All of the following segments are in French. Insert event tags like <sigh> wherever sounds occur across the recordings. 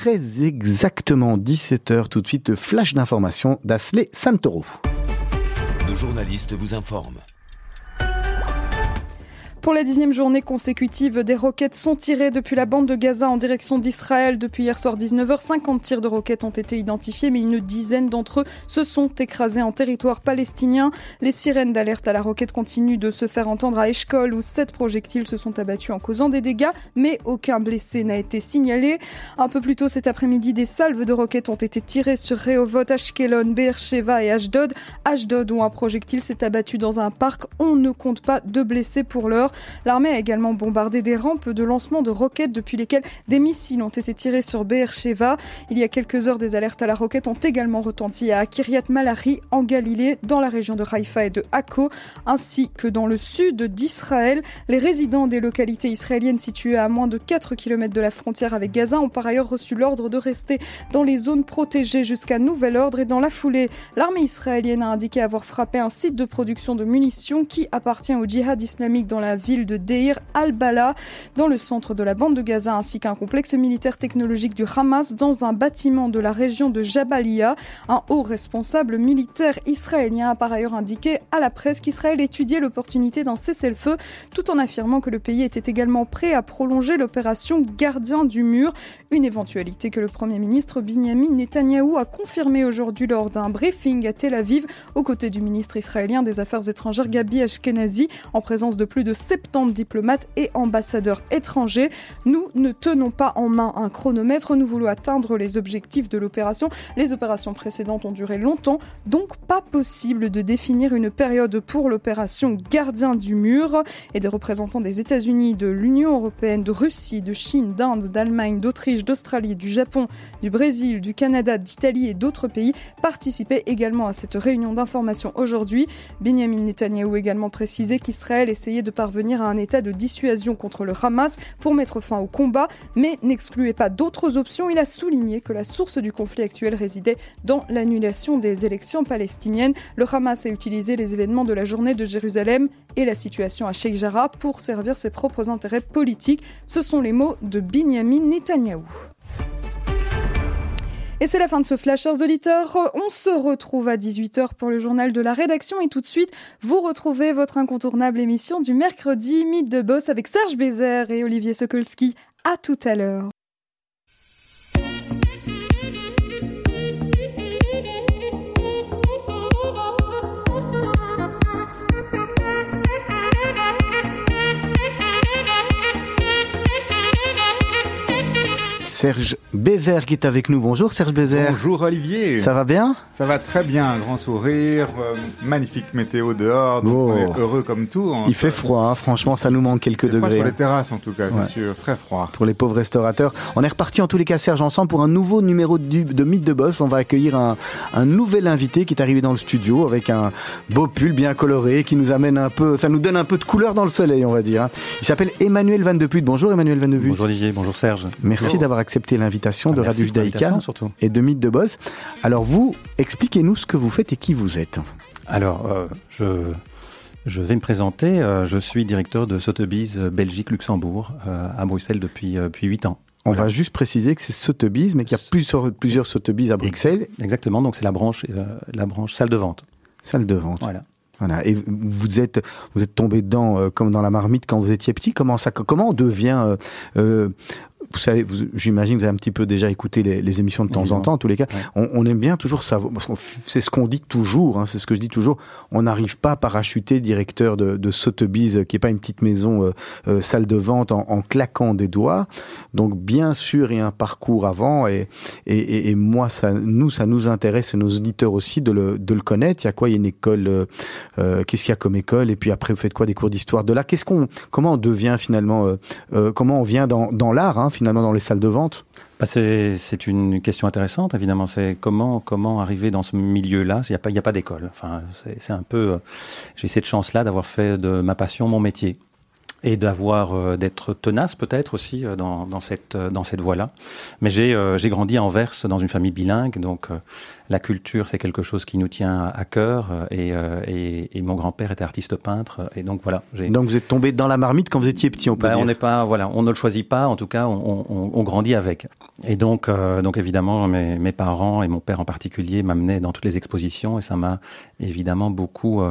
très exactement 17h tout de suite le flash d'information d'Asley Santoro. Nos journalistes vous informent. Pour la dixième journée consécutive, des roquettes sont tirées depuis la bande de Gaza en direction d'Israël. Depuis hier soir 19h, 50 tirs de roquettes ont été identifiés, mais une dizaine d'entre eux se sont écrasés en territoire palestinien. Les sirènes d'alerte à la roquette continuent de se faire entendre à Eshkol, où sept projectiles se sont abattus en causant des dégâts, mais aucun blessé n'a été signalé. Un peu plus tôt cet après-midi, des salves de roquettes ont été tirées sur Rehovot, Ashkelon, Beersheva et Ashdod. Ashdod, où un projectile s'est abattu dans un parc. On ne compte pas de blessés pour l'heure. L'armée a également bombardé des rampes de lancement de roquettes depuis lesquelles des missiles ont été tirés sur Beersheva. Il y a quelques heures, des alertes à la roquette ont également retenti à Kiryat Malari en Galilée, dans la région de Haïfa et de Akko, ainsi que dans le sud d'Israël. Les résidents des localités israéliennes situées à moins de 4 km de la frontière avec Gaza ont par ailleurs reçu l'ordre de rester dans les zones protégées jusqu'à nouvel ordre et dans la foulée, l'armée israélienne a indiqué avoir frappé un site de production de munitions qui appartient au djihad islamique dans la ville de Deir al-Bala, dans le centre de la bande de Gaza, ainsi qu'un complexe militaire technologique du Hamas dans un bâtiment de la région de Jabalia. Un haut responsable militaire israélien a par ailleurs indiqué à la presse qu'Israël étudiait l'opportunité d'un cessez-le-feu, tout en affirmant que le pays était également prêt à prolonger l'opération Gardien du mur, une éventualité que le Premier ministre Binyamin Netanyahou a confirmé aujourd'hui lors d'un briefing à Tel Aviv, aux côtés du ministre israélien des Affaires étrangères Gabi Ashkenazi, en présence de plus de 70 diplomates et ambassadeurs étrangers. Nous ne tenons pas en main un chronomètre, nous voulons atteindre les objectifs de l'opération. Les opérations précédentes ont duré longtemps, donc pas possible de définir une période pour l'opération Gardien du mur. Et des représentants des États-Unis, de l'Union européenne, de Russie, de Chine, d'Inde, d'Allemagne, d'Autriche, d'Australie, du Japon, du Brésil, du Canada, d'Italie et d'autres pays participaient également à cette réunion d'information aujourd'hui. Benjamin Netanyahu également précisé qu'Israël essayait de parvenir à un état de dissuasion contre le Hamas pour mettre fin au combat, mais n'excluait pas d'autres options. Il a souligné que la source du conflit actuel résidait dans l'annulation des élections palestiniennes. Le Hamas a utilisé les événements de la journée de Jérusalem et la situation à Sheikh Jarrah pour servir ses propres intérêts politiques. Ce sont les mots de Binyamin Netanyahou. Et c'est la fin de ce flash, chers. On se retrouve à 18h pour le journal de la rédaction et tout de suite, vous retrouvez votre incontournable émission du mercredi, Mythe de Boss avec Serge Bézère et Olivier Sokolski. À tout à l'heure. Serge Bézère qui est avec nous. Bonjour Serge Bézère. Bonjour Olivier. Ça va bien? Ça va très bien, grand sourire, euh, magnifique météo dehors, donc Oh. on est heureux comme tout. hein. Il fait froid, hein. franchement ça nous manque quelques froid degrés. sur les terrasses en tout cas, Ouais. c'est sûr, très froid. Pour les pauvres restaurateurs. On est reparti en tous les cas Serge ensemble pour un nouveau numéro du- de Mythe de Boss. On va accueillir un, un nouvel invité qui est arrivé dans le studio avec un beau pull bien coloré qui nous amène un peu, ça nous donne un peu de couleur dans le soleil on va dire. hein. Il s'appelle Emmanuel Van de Put. Bonjour Emmanuel Van de Put. Bonjour Olivier, bonjour Serge. Merci d'avoir accepté l'invitation de Ah, merci Radio Judaïka l'invitation, et de Mythe de Boss. Alors vous, expliquez-nous ce que vous faites et qui vous êtes. Alors, euh, je, je vais me présenter. Euh, je suis directeur de Sotheby's euh, Belgique-Luxembourg euh, à Bruxelles depuis, euh, depuis 8 ans. On va juste préciser que c'est Sotheby's, mais qu'il y a plusieurs, plusieurs Sotheby's à Bruxelles. Exactement, donc c'est la branche, la branche salle de vente. Salle de vente. Voilà. Voilà. Et vous êtes, vous êtes tombé dedans euh, comme dans la marmite quand vous étiez petit. Comment ça, comment on devient euh, euh, vous savez, vous- j'imagine que vous avez un petit peu déjà écouté les, les émissions de temps en temps, en tous les cas. Ouais. On, on aime bien toujours savoir, parce c'est ce qu'on dit toujours, hein, c'est ce que je dis toujours. On n'arrive pas à parachuter directeur de, de Sotheby's, euh, qui est pas une petite maison, euh, euh, salle de vente, en, en claquant des doigts. Donc, bien sûr, il y a un parcours avant, et, et, et, et moi, ça, nous, ça nous intéresse, et nos auditeurs aussi, de le, de le connaître. Il y a quoi? Il y a une école, euh, euh, qu'est-ce qu'il y a comme école? Et puis après, vous faites quoi Des cours d'histoire de l'art? Qu'est-ce qu'on, comment on devient finalement, euh, euh, comment on vient dans, dans l'art, hein, finalement, dans les salles de vente Bah, c'est une question intéressante, évidemment. C'est comment, comment arriver dans ce milieu-là? Il n'y a pas, pas d'école. Enfin, c'est un peu. euh, J'ai cette chance-là d'avoir fait de ma passion mon métier. Et d'avoir euh, d'être tenace peut-être aussi euh, dans, dans cette euh, dans cette voie-là. Mais j'ai j'ai grandi à Anvers dans une famille bilingue, donc la culture c'est quelque chose qui nous tient à cœur et, et, et mon grand-père était artiste peintre et donc voilà. Donc vous êtes tombé dans la marmite quand vous étiez petit, on peut ben, dire. On n'est pas voilà, on ne le choisit pas, en tout cas on, on, on grandit avec. Et donc donc évidemment mes, mes parents et mon père en particulier m'amenaient dans toutes les expositions et ça m'a évidemment beaucoup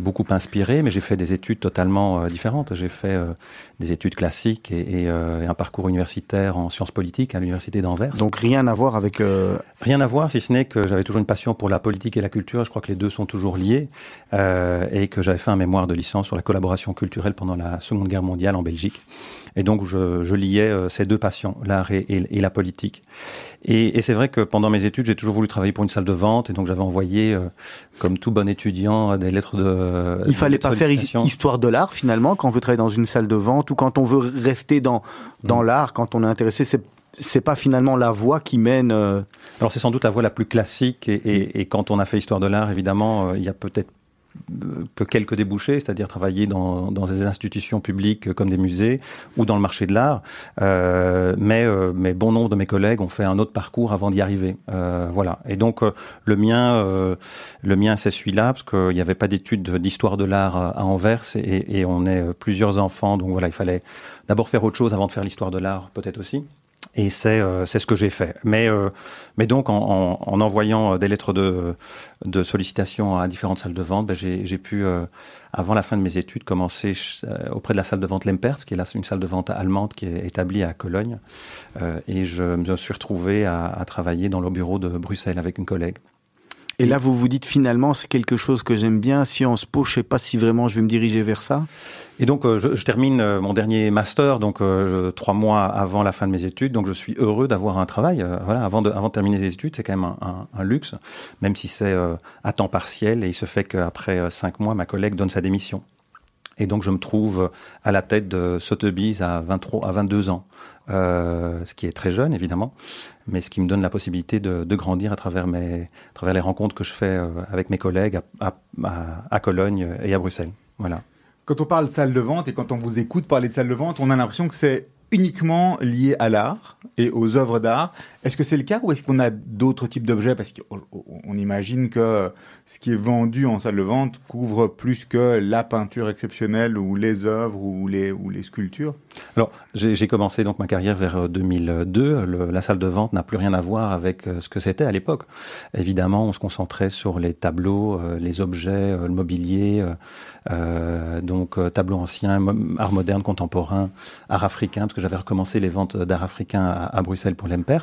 beaucoup inspiré, mais j'ai fait des études totalement euh, différentes. J'ai fait euh, des études classiques et, et, euh, et, un parcours universitaire en sciences politiques à l'université d'Anvers. Donc rien à voir avec... Rien à voir, si ce n'est que j'avais toujours une passion pour la politique et la culture. Je crois que les deux sont toujours liés. et que j'avais fait un mémoire de licence sur la collaboration culturelle pendant la Seconde Guerre mondiale en Belgique. Et donc je, je liais ces deux passions, l'art et, et, la politique. Et, et c'est vrai que pendant mes études, j'ai toujours voulu travailler pour une salle de vente. Et donc j'avais envoyé, comme tout bon étudiant, des lettres de euh, il fallait pas faire histoire de l'art finalement quand on veut travailler dans une salle de vente ou quand on veut rester dans dans mm. l'art, quand on est intéressé, c'est c'est pas finalement la voie qui mène. Euh... Alors c'est sans doute la voie la plus classique et, et, et quand on a fait histoire de l'art, évidemment, euh, il y a peut-être que quelques débouchés, c'est-à-dire travailler dans, dans des institutions publiques comme des musées ou dans le marché de l'art. Euh, mais, euh, mais bon nombre de mes collègues ont fait un autre parcours avant d'y arriver. Euh, voilà. Et donc le mien, le mien, c'est celui-là parce qu'il n'y avait pas d'études d'histoire de l'art à Anvers et, et on est plusieurs enfants. Donc voilà, il fallait d'abord faire autre chose avant de faire l'histoire de l'art, peut-être aussi. Et c'est euh, c'est ce que j'ai fait. Mais euh, mais donc en, en, en, envoyant des lettres de de sollicitation à différentes salles de vente, ben j'ai pu euh, avant la fin de mes études commencer auprès de la salle de vente Lempert, qui est là une salle de vente allemande qui est établie à Cologne. et je me suis retrouvé à, à travailler dans le bureau de Bruxelles avec une collègue. Et là, vous vous dites finalement, c'est quelque chose que j'aime bien. Sciences Po, je sais pas si vraiment je vais me diriger vers ça. Et donc, euh, je, termine euh, mon dernier master, donc euh, trois mois avant la fin de mes études. Donc, je suis heureux d'avoir un travail. Voilà, avant de, terminer les études, c'est quand même un, luxe, même si c'est à temps partiel. Et il se fait qu'après cinq mois, ma collègue donne sa démission. Et donc, je me trouve à la tête de Sotheby's à 23, à 22 ans ce qui est très jeune évidemment, mais ce qui me donne la possibilité de, de grandir à travers, mes, à travers les rencontres que je fais euh, avec mes collègues à, à, Cologne et à Bruxelles. Voilà. Quand on parle salle de vente et quand on vous écoute parler de salle de vente, on a l'impression que c'est uniquement lié à l'art et aux œuvres d'art. Est-ce que c'est le cas ou est-ce qu'on a d'autres types d'objets? Parce qu'on imagine que ce qui est vendu en salle de vente couvre plus que la peinture exceptionnelle ou les œuvres ou les, ou les sculptures. Alors, j'ai commencé donc ma carrière vers 2002. Euh, la salle de vente n'a plus rien à voir avec euh, ce que c'était à l'époque. Évidemment, on se concentrait sur les tableaux, euh, les objets, le mobilier, euh, donc tableaux anciens, art moderne, contemporain, art africain, parce que j'avais recommencé les ventes d'art africain à, à Bruxelles pour l'Empert.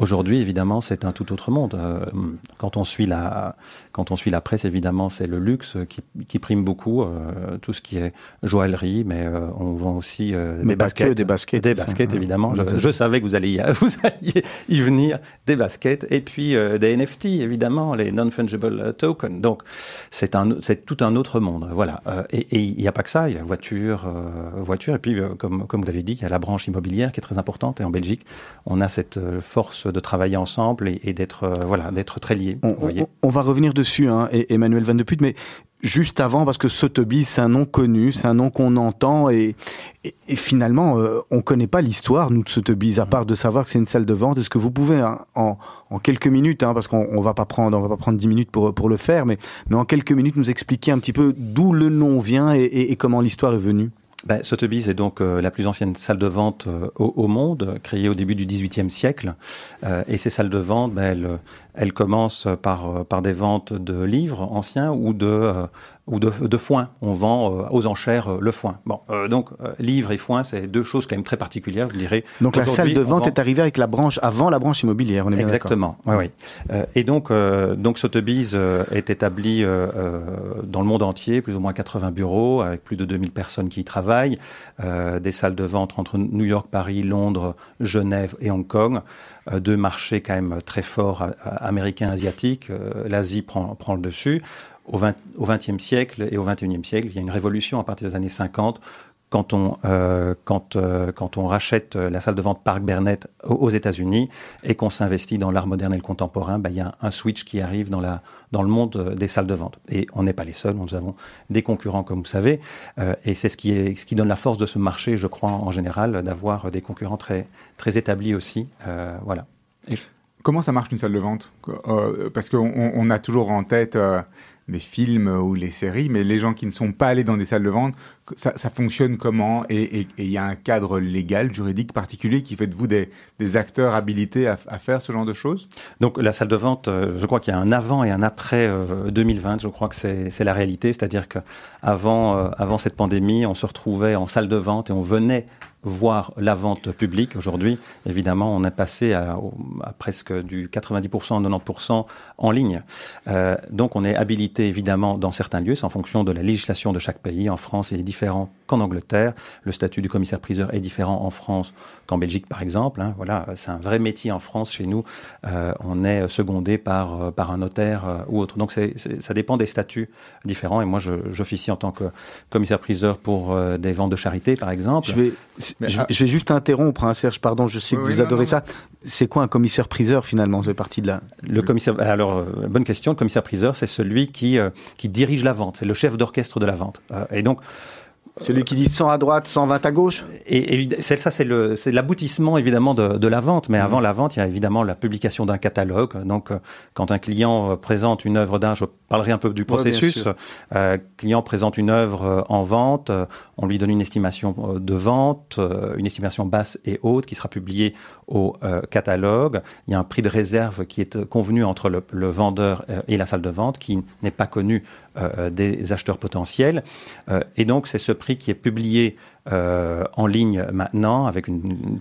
Aujourd'hui, évidemment, c'est un tout autre monde. Euh, quand on suit la, quand on suit la presse, évidemment, c'est le luxe qui, qui, prime beaucoup, euh, tout ce qui est joaillerie, mais euh, on vend aussi des baskets, des baskets, des baskets, évidemment. Je, je, savais que vous alliez, y, <laughs> vous alliez y venir, des baskets, et puis des NFT, évidemment, les non-fungible tokens. Donc, c'est un, c'est tout un autre monde. Voilà. et il n'y a pas que ça. Il y a voiture, voiture, et puis, comme, comme vous l'avez dit, il y a la branche immobilière qui est très importante. Et en Belgique, on a cette force de travailler ensemble et, et d'être euh, voilà d'être très liés. On, on, on, va revenir dessus, hein, Emmanuel Van de Put, mais juste avant, parce que Sotheby's, c'est un nom connu, c'est un nom qu'on entend, et, et, et finalement, euh, on connaît pas l'histoire, nous, de Sotheby's, à part de savoir que c'est une salle de vente. Est-ce que vous pouvez, hein, en, en, quelques minutes, hein, parce qu'on va pas prendre, on va pas prendre dix minutes pour, pour le faire, mais, mais en quelques minutes, nous expliquer un petit peu d'où le nom vient et, et comment l'histoire est venue? Ben, est donc euh, la plus ancienne salle de vente euh, au, au, monde, créée au début du XVIIIe siècle. Euh, et ces salles de vente, ben, elles, elles commencent par, par des ventes de livres anciens ou de, euh, ou de, de foin. On vend euh, aux enchères euh, le foin. Bon, euh, donc livre et foin, c'est deux choses quand même très particulières, je dirais. Donc la salle de vente vend... est arrivée avec la branche avant la branche immobilière. On est Exactement. Oui, oui. Euh, et donc donc Sotheby's est établi dans le monde entier, plus ou moins 80 bureaux avec plus de 2000 personnes qui y travaillent, des salles de vente entre New York, Paris, Londres, Genève et Hong Kong deux marchés quand même très forts américains, asiatiques. L'Asie prend, prend le dessus au XXe siècle et au XXIe siècle, il y a une révolution à partir des années 50 quand on, euh, euh, quand on rachète la salle de vente Parc Bernet aux États-Unis et qu'on s'investit dans l'art moderne et le contemporain, ben, il y a un switch qui arrive dans, le monde des salles de vente. Et on n'est pas les seuls, nous avons des concurrents, comme vous savez, et c'est ce qui, donne la force de ce marché, je crois, en général, d'avoir des concurrents très, établis aussi. voilà. Comment ça marche une salle de vente? Parce qu'on on a toujours en tête des films ou les séries, mais les gens qui ne sont pas allés dans des salles de vente, ça, fonctionne comment Et il y a un cadre légal, juridique particulier qui fait de vous des, acteurs habilités à, faire ce genre de choses? Donc la salle de vente, euh, je crois qu'il y a un avant et un après 2020, euh, je crois que c'est la réalité, c'est-à-dire qu'avant euh, avant cette pandémie, on se retrouvait en salle de vente et on venait voir la vente publique. Aujourd'hui, évidemment, on est passé à, presque du 90%, 90% en ligne. Donc, on est habilité, évidemment, dans certains lieux, c'est en fonction de la législation de chaque pays. En France, il est différent qu'en Angleterre. Le statut du commissaire-priseur est différent en France qu'en Belgique, par exemple. Hein. Voilà, c'est un vrai métier en France. Chez nous, euh, on est secondé par, euh, par un notaire euh, ou autre. Donc, c'est, ça dépend des statuts différents. Et moi, j'officie en tant que commissaire-priseur pour des ventes de charité, par exemple. Je vais, je, vais juste interrompre, hein, Serge, pardon, je sais que vous adorez ça. C'est quoi un commissaire-priseur finalement? C'est partie de là. Le commissaire, alors, euh, bonne question. Le commissaire-priseur, c'est celui qui, euh, qui dirige la vente. C'est le chef d'orchestre de la vente. Euh, et donc, celui qui dit 100 à droite, 120 à gauche Et, ça, c'est l'aboutissement évidemment de, la vente. Mais avant la vente, il y a évidemment la publication d'un catalogue. Donc, euh, quand un client euh, présente une œuvre d'art, je parlerai un peu du processus. euh, client présente une œuvre en vente, on lui donne une estimation de vente, une estimation basse et haute qui sera publiée au catalogue. Il y a un prix de réserve qui est convenu entre le, vendeur et la salle de vente, qui n'est pas connu euh, des acheteurs potentiels. Euh, et donc, c'est ce prix qui est publié euh, en ligne maintenant, avec une,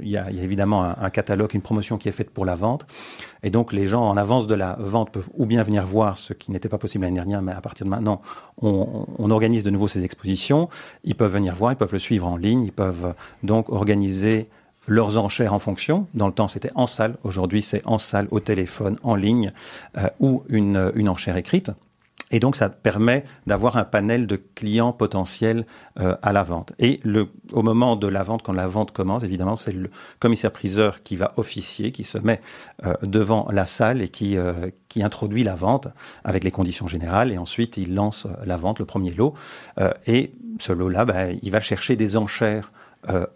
il, y a, évidemment un, catalogue, une promotion qui est faite pour la vente. Et donc, les gens en avance de la vente peuvent ou bien venir voir ce qui n'était pas possible l'année dernière, mais à partir de maintenant, on, organise de nouveau ces expositions. Ils peuvent venir voir, ils peuvent le suivre en ligne, ils peuvent donc organiser leurs enchères en fonction. Dans le temps, c'était en salle. Aujourd'hui, c'est en salle, au téléphone, en ligne euh, ou une, une enchère écrite. Et donc, ça permet d'avoir un panel de clients potentiels euh, à la vente. Et le, au moment de la vente, quand la vente commence, évidemment, c'est le commissaire-priseur qui va officier, qui se met euh, devant la salle et qui, euh, qui introduit la vente avec les conditions générales. Et ensuite, il lance la vente, le premier lot. et ce lot-là, ben, il va chercher des enchères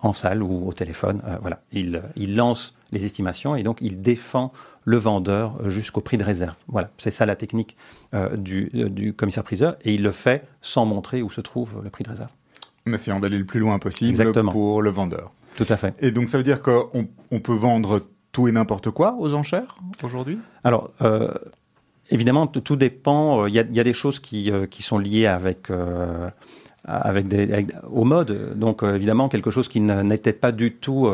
en salle ou au téléphone. voilà, il, il lance les estimations et donc il défend le vendeur jusqu'au prix de réserve. Voilà, c'est ça la technique euh, du, euh, du commissaire-priseur et il le fait sans montrer où se trouve le prix de réserve. En essayant d'aller le plus loin possible pour le vendeur. Tout à fait. Et donc ça veut dire qu'on on peut vendre tout et n'importe quoi aux enchères aujourd'hui? Alors, euh, évidemment, tout dépend. Il y, a, y, a, des choses qui, qui sont liées avec avec des, au mode. Donc évidemment quelque chose qui n'était pas du tout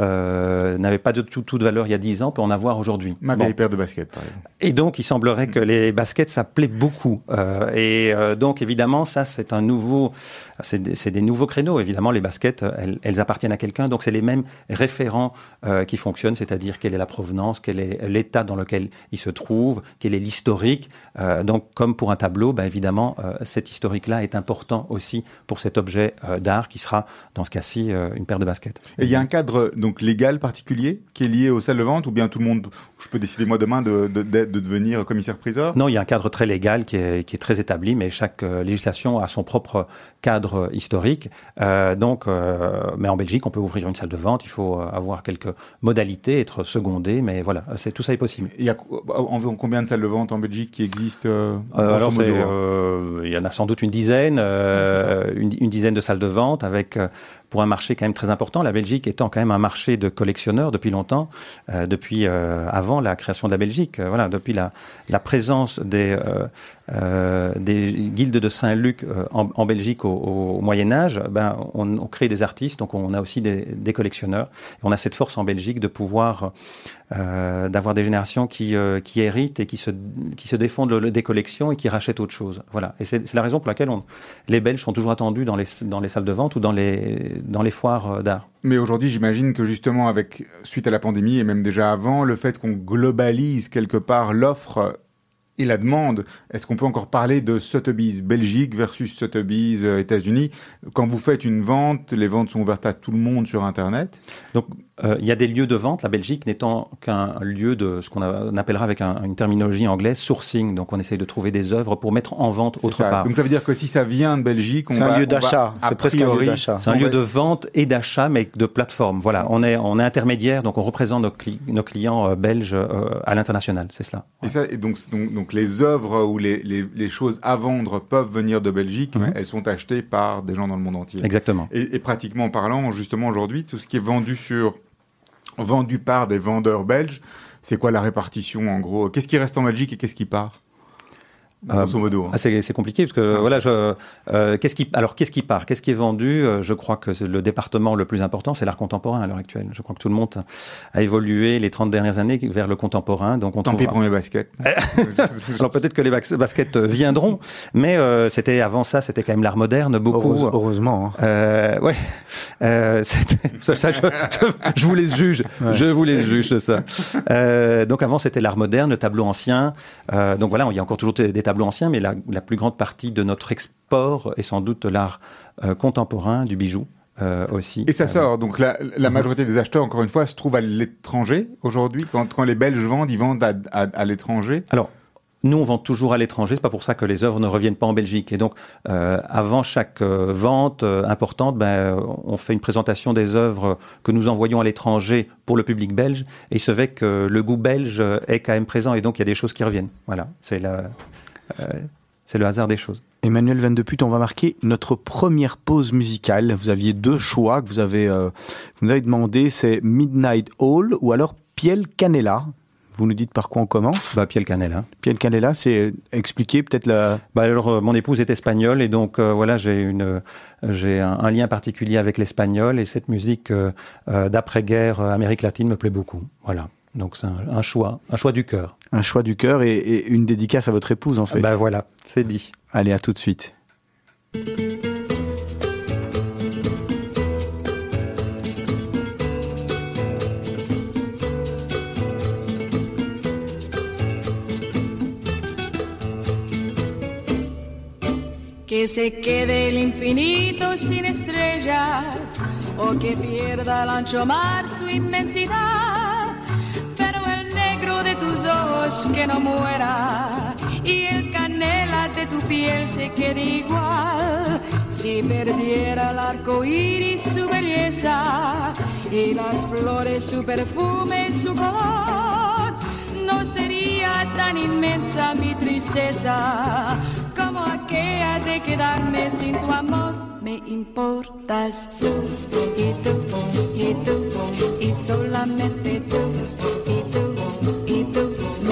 euh, n'avait pas de tout, toute valeur il y a 10 ans peut en avoir aujourd'hui. Ma vieille paire de baskets, par exemple. Et donc, il semblerait que les baskets, ça plaît beaucoup. Euh, et euh, donc, évidemment, ça, c'est un nouveau, c'est des, des, nouveaux créneaux. Évidemment, les baskets, elles, elles appartiennent à quelqu'un. Donc, c'est les mêmes référents qui fonctionnent, c'est-à-dire quelle est la provenance, quel est l'état dans lequel il se trouve, quel est l'historique. Donc, comme pour un tableau, bah, évidemment, cet historique-là est important aussi pour cet objet d'art qui sera, dans ce cas-ci, une paire de baskets. Et il y a un cadre donc légal particulier qui est lié aux salles de vente ou bien tout le monde, je peux décider moi demain de, de, de, devenir commissaire-priseur Non, il y a un cadre très légal qui est, qui est très établi, mais chaque euh, législation a son propre cadre historique. Euh, donc, euh, mais en Belgique, on peut ouvrir une salle de vente, il faut avoir quelques modalités, être secondé, mais voilà, c'est tout ça est possible. Il y a environ combien de salles de vente en Belgique qui existent Alors, il y en a sans doute une dizaine, une, une, dizaine de salles de vente avec pour un marché quand même très important. La Belgique étant quand même un marché de collectionneurs depuis longtemps, euh, depuis euh, avant la création de la Belgique. Euh, voilà, depuis la, la présence des euh, des guildes de Saint-Luc en, en, Belgique au, Moyen Âge, ben on, crée des artistes, donc on a aussi des, collectionneurs. On a cette force en Belgique de pouvoir euh, d'avoir des générations qui, euh, qui héritent et qui se, qui se défendent des collections et qui rachètent autre chose. Voilà. Et c'est la raison pour laquelle on, les Belges sont toujours attendus dans les, dans les salles de vente ou dans les, dans les foires euh, d'art. Mais aujourd'hui, j'imagine que justement, avec suite à la pandémie et même déjà avant, le fait qu'on globalise quelque part l'offre et la demande. Est-ce qu'on peut encore parler de Sotheby's Belgique versus Sotheby's euh, États-Unis? Quand vous faites une vente, les ventes sont ouvertes à tout le monde sur Internet? Donc, euh, il y a des lieux de vente, la Belgique n'étant qu'un lieu de ce qu'on appellera avec un, une terminologie anglaise sourcing. Donc, on essaye de trouver des œuvres pour mettre en vente autre ça. part. Donc, ça veut dire que si ça vient de Belgique, on C'est un lieu d'achat. a C'est presque un lieu priori- d'achat. C'est un lieu de vente et d'achat, mais de plateforme. Voilà, on est, on est intermédiaire, donc on représente nos, cli- nos clients euh, belges euh, à l'international, c'est cela. Et, ça, et donc, donc, donc les œuvres ou les, les, les choses à vendre peuvent venir de Belgique, mais Mhm. elles sont achetées par des gens dans le monde entier. Exactement. Et, et pratiquement parlant, justement aujourd'hui, tout ce qui est vendu sur vendu par des vendeurs belges, c'est quoi la répartition en gros? Qu'est-ce qui reste en Belgique et qu'est-ce qui part? Grosso modo. hein. Ah, c'est c'est compliqué parce que voilà, je, euh, qu'est-ce qui alors qu'est-ce qui part, qu'est-ce qui est vendu? Euh, Je crois que c'est le département le plus important, c'est l'art contemporain à l'heure actuelle. Je crois que tout le monde a évolué les 30 dernières années vers le contemporain, donc on Tant pis pour mes baskets. <laughs> Alors peut-être que les bas- baskets viendront, mais euh, c'était avant ça, c'était quand même l'art moderne beaucoup. Heureuse- heureusement. hein. Euh, ouais, euh, <laughs> ça, ça, je, je, je vous les juge, je vous les juge de ça. Euh, donc avant c'était l'art moderne, le tableau ancien. Euh, donc voilà, il y a encore toujours des tableaux anciens, mais la, la plus grande partie de notre export est sans doute l'art euh, contemporain, du bijou euh, aussi. Et ça Euh, sort. Donc la, la majorité des acheteurs, encore une fois, se trouvent à l'étranger aujourd'hui. Quand, quand les Belges vendent, ils vendent à, à, à l'étranger. Alors, nous, on vend toujours à l'étranger. C'est pas pour ça que les œuvres ne reviennent pas en Belgique. Et donc, euh, avant chaque euh, vente euh, importante, ben, on fait une présentation des œuvres que nous envoyons à l'étranger pour le public belge. Et il se fait que le goût belge est quand même présent. Et donc, il y a des choses qui reviennent. Voilà, c'est la- c'est le hasard des choses. Emmanuel Van de Put, on va marquer notre première pause musicale. Vous aviez deux choix que vous avez, euh, vous nous avez demandé, c'est Midnight Hall ou alors Piel Canela. Vous nous dites par quoi on commence Bah, Piel Canel. Hein. Piel Canela, c'est euh, expliquer peut-être la... Bah alors, euh, mon épouse est espagnole et donc euh, voilà, j'ai une, euh, j'ai un, un lien particulier avec l'espagnol et cette musique euh, euh, d'après-guerre euh, Amérique latine me plaît beaucoup. Voilà. Donc c'est un, un choix, un choix du cœur. un choix du cœur et, et une dédicace à votre épouse en fait. Bah voilà, c'est dit. Allez, à tout de suite. Que se quede el infinito sin estrellas o que pierda el ancho mar su inmensidad. Que no muera y el canela de tu piel se quede igual. Si perdiera el arco iris su belleza y las flores su perfume su color, no sería tan inmensa mi tristeza como aquella de quedarme sin tu amor. Me importas tú y tú y tú y solamente tú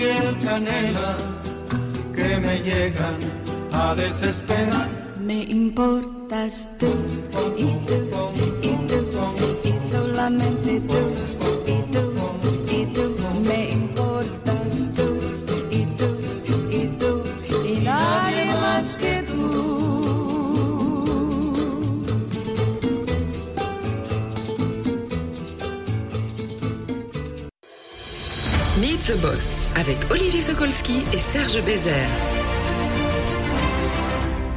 piel canela, que me llegan a desesperar. Me importas tú y tú y tú y solamente tú Meet the Boss avec Olivier Sokolski et Serge Bézère.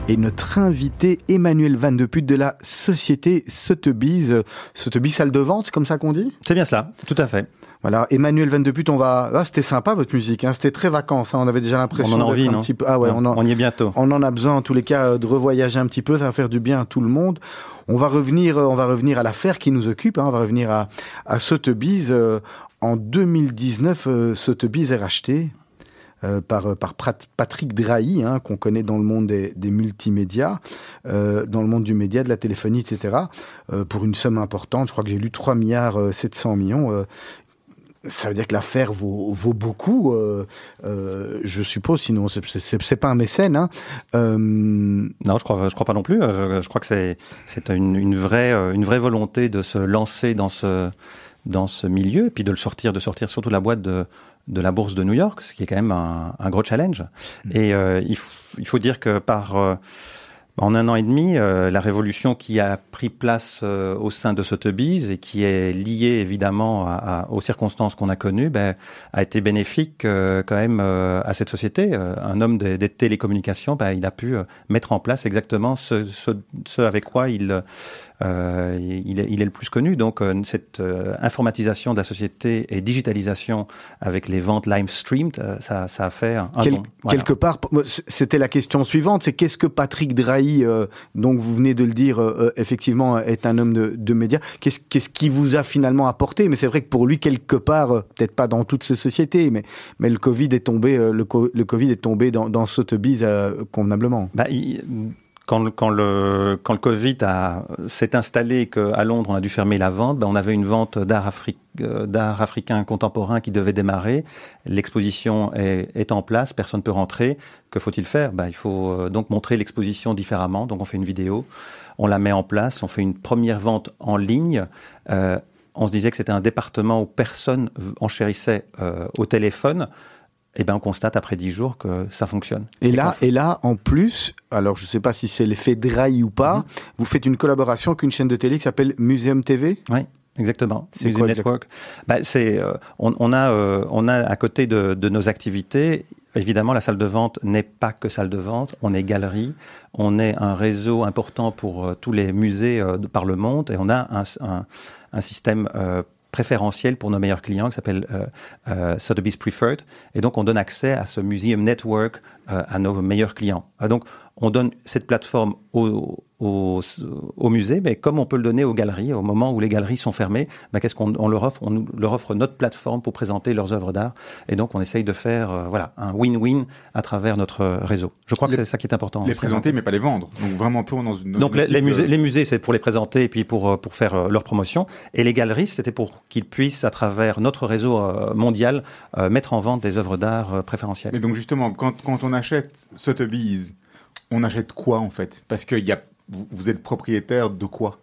Et notre invité, Emmanuel Van de Put de la société Sotheby's. Sotheby's salle de vente, c'est comme ça qu'on dit? C'est bien cela, tout à fait. Voilà, Emmanuel Van de Put, on va. Ah, c'était sympa votre musique, hein. c'était très vacances. Hein. On avait déjà l'impression On en a envie, un non? petit peu. Ah ouais, on, en- On y est bientôt. on en a besoin en tous les cas euh, de revoyager un petit peu, ça va faire du bien à tout le monde. On va revenir, euh, on va revenir à l'affaire qui nous occupe, hein, on va revenir à, à Sotheby's. Euh, En 2019, euh, Sotheby's est racheté euh, par, euh, par Patrick Drahi, hein, qu'on connaît dans le monde des, multimédias, euh, dans le monde du média, de la téléphonie, etc., pour une somme importante. Je crois que j'ai lu 3 milliards euh, 700 millions. ça veut dire que l'affaire vaut, vaut beaucoup, je suppose, sinon c'est- pas un mécène. Hein. Non, je crois, je crois pas non plus. Je, crois que c'est une, une vraie une vraie volonté de se lancer dans ce dans ce milieu puis de le sortir, de sortir surtout la boîte de de la bourse de New York, ce qui est quand même un, un gros challenge. Et euh, il, faut dire que par euh, en un an et demi, euh, la révolution qui a pris place au sein de Sotheby's et qui est liée évidemment à- à- aux circonstances qu'on a connues, ben, a été bénéfique quand même à cette société. Un homme des, des télécommunications, ben, il a pu mettre en place exactement ce, ce, ce avec quoi il, euh, il, est, il est le plus connu. Donc euh, cette euh, informatisation de la société et digitalisation avec les ventes live streamed, ça, ça a fait un, Quel-. Voilà. Quelque part, c'était la question suivante, c'est qu'est-ce que Patrick Drahi, euh, donc vous venez de le dire, effectivement, est un homme de, de médias, qu'est-ce qu'est-ce qui vous a finalement apporté? Mais c'est vrai que pour lui, quelque part, peut-être pas dans toutes ces sociétés, mais, mais le Covid est tombé, le, co- le Covid est tombé dans, dans convenablement. Bah, il- quand, le- Covid s'est installé et qu'à Londres on a dû fermer la vente, bah, on avait une vente euh, d'art africain contemporain qui devait démarrer. L'exposition est, en place, personne ne peut rentrer. Que faut-il faire? Bah, Il faut euh, donc montrer l'exposition différemment. Donc on fait une vidéo, on la met en place, on fait une première vente en ligne. Euh, on se disait que c'était un département où personne enchérissait au téléphone. Et ben on constate après dix jours que ça fonctionne. Et là, et là, en plus, alors je ne sais pas si c'est l'effet Drahi ou pas, Mhm. vous faites une collaboration avec une chaîne de télé qui s'appelle Museum TV. Oui, exactement. C'est Museum quoi, Network. Bah, c'est, euh, on, on a, euh, on a à côté de, de nos activités, évidemment, la salle de vente n'est pas que salle de vente. On est galerie, on est un réseau important pour euh, tous les musées euh, de par le monde, et on a un, un, un système euh, préférentiel pour nos meilleurs clients qui s'appelle euh, euh, Sotheby's Preferred. Et donc, on donne accès à ce Museum Network euh, à nos meilleurs clients. Ah, donc, on donne cette plateforme au, au, au musée, mais comme on peut le donner aux galeries, au moment où les galeries sont fermées, ben, qu'est-ce qu'on on leur offre? On leur offre notre plateforme pour présenter leurs œuvres d'art. Et donc, on essaye de faire euh, voilà, un win-win à travers notre réseau. Je crois que c'est ça qui est important. Les présenter, mais pas les vendre. Donc vraiment peu dans une. donc les, de- musées, les musées, c'est pour les présenter et puis pour euh, pour faire euh, leur promotion. Et les galeries, c'était pour qu'ils puissent, à travers notre réseau euh, mondial, euh, mettre en vente des œuvres d'art euh, préférentielles. Mais donc justement, quand, quand on achète Sotheby's, on achète quoi en fait? Parce que y a, vous, vous êtes propriétaire de quoi?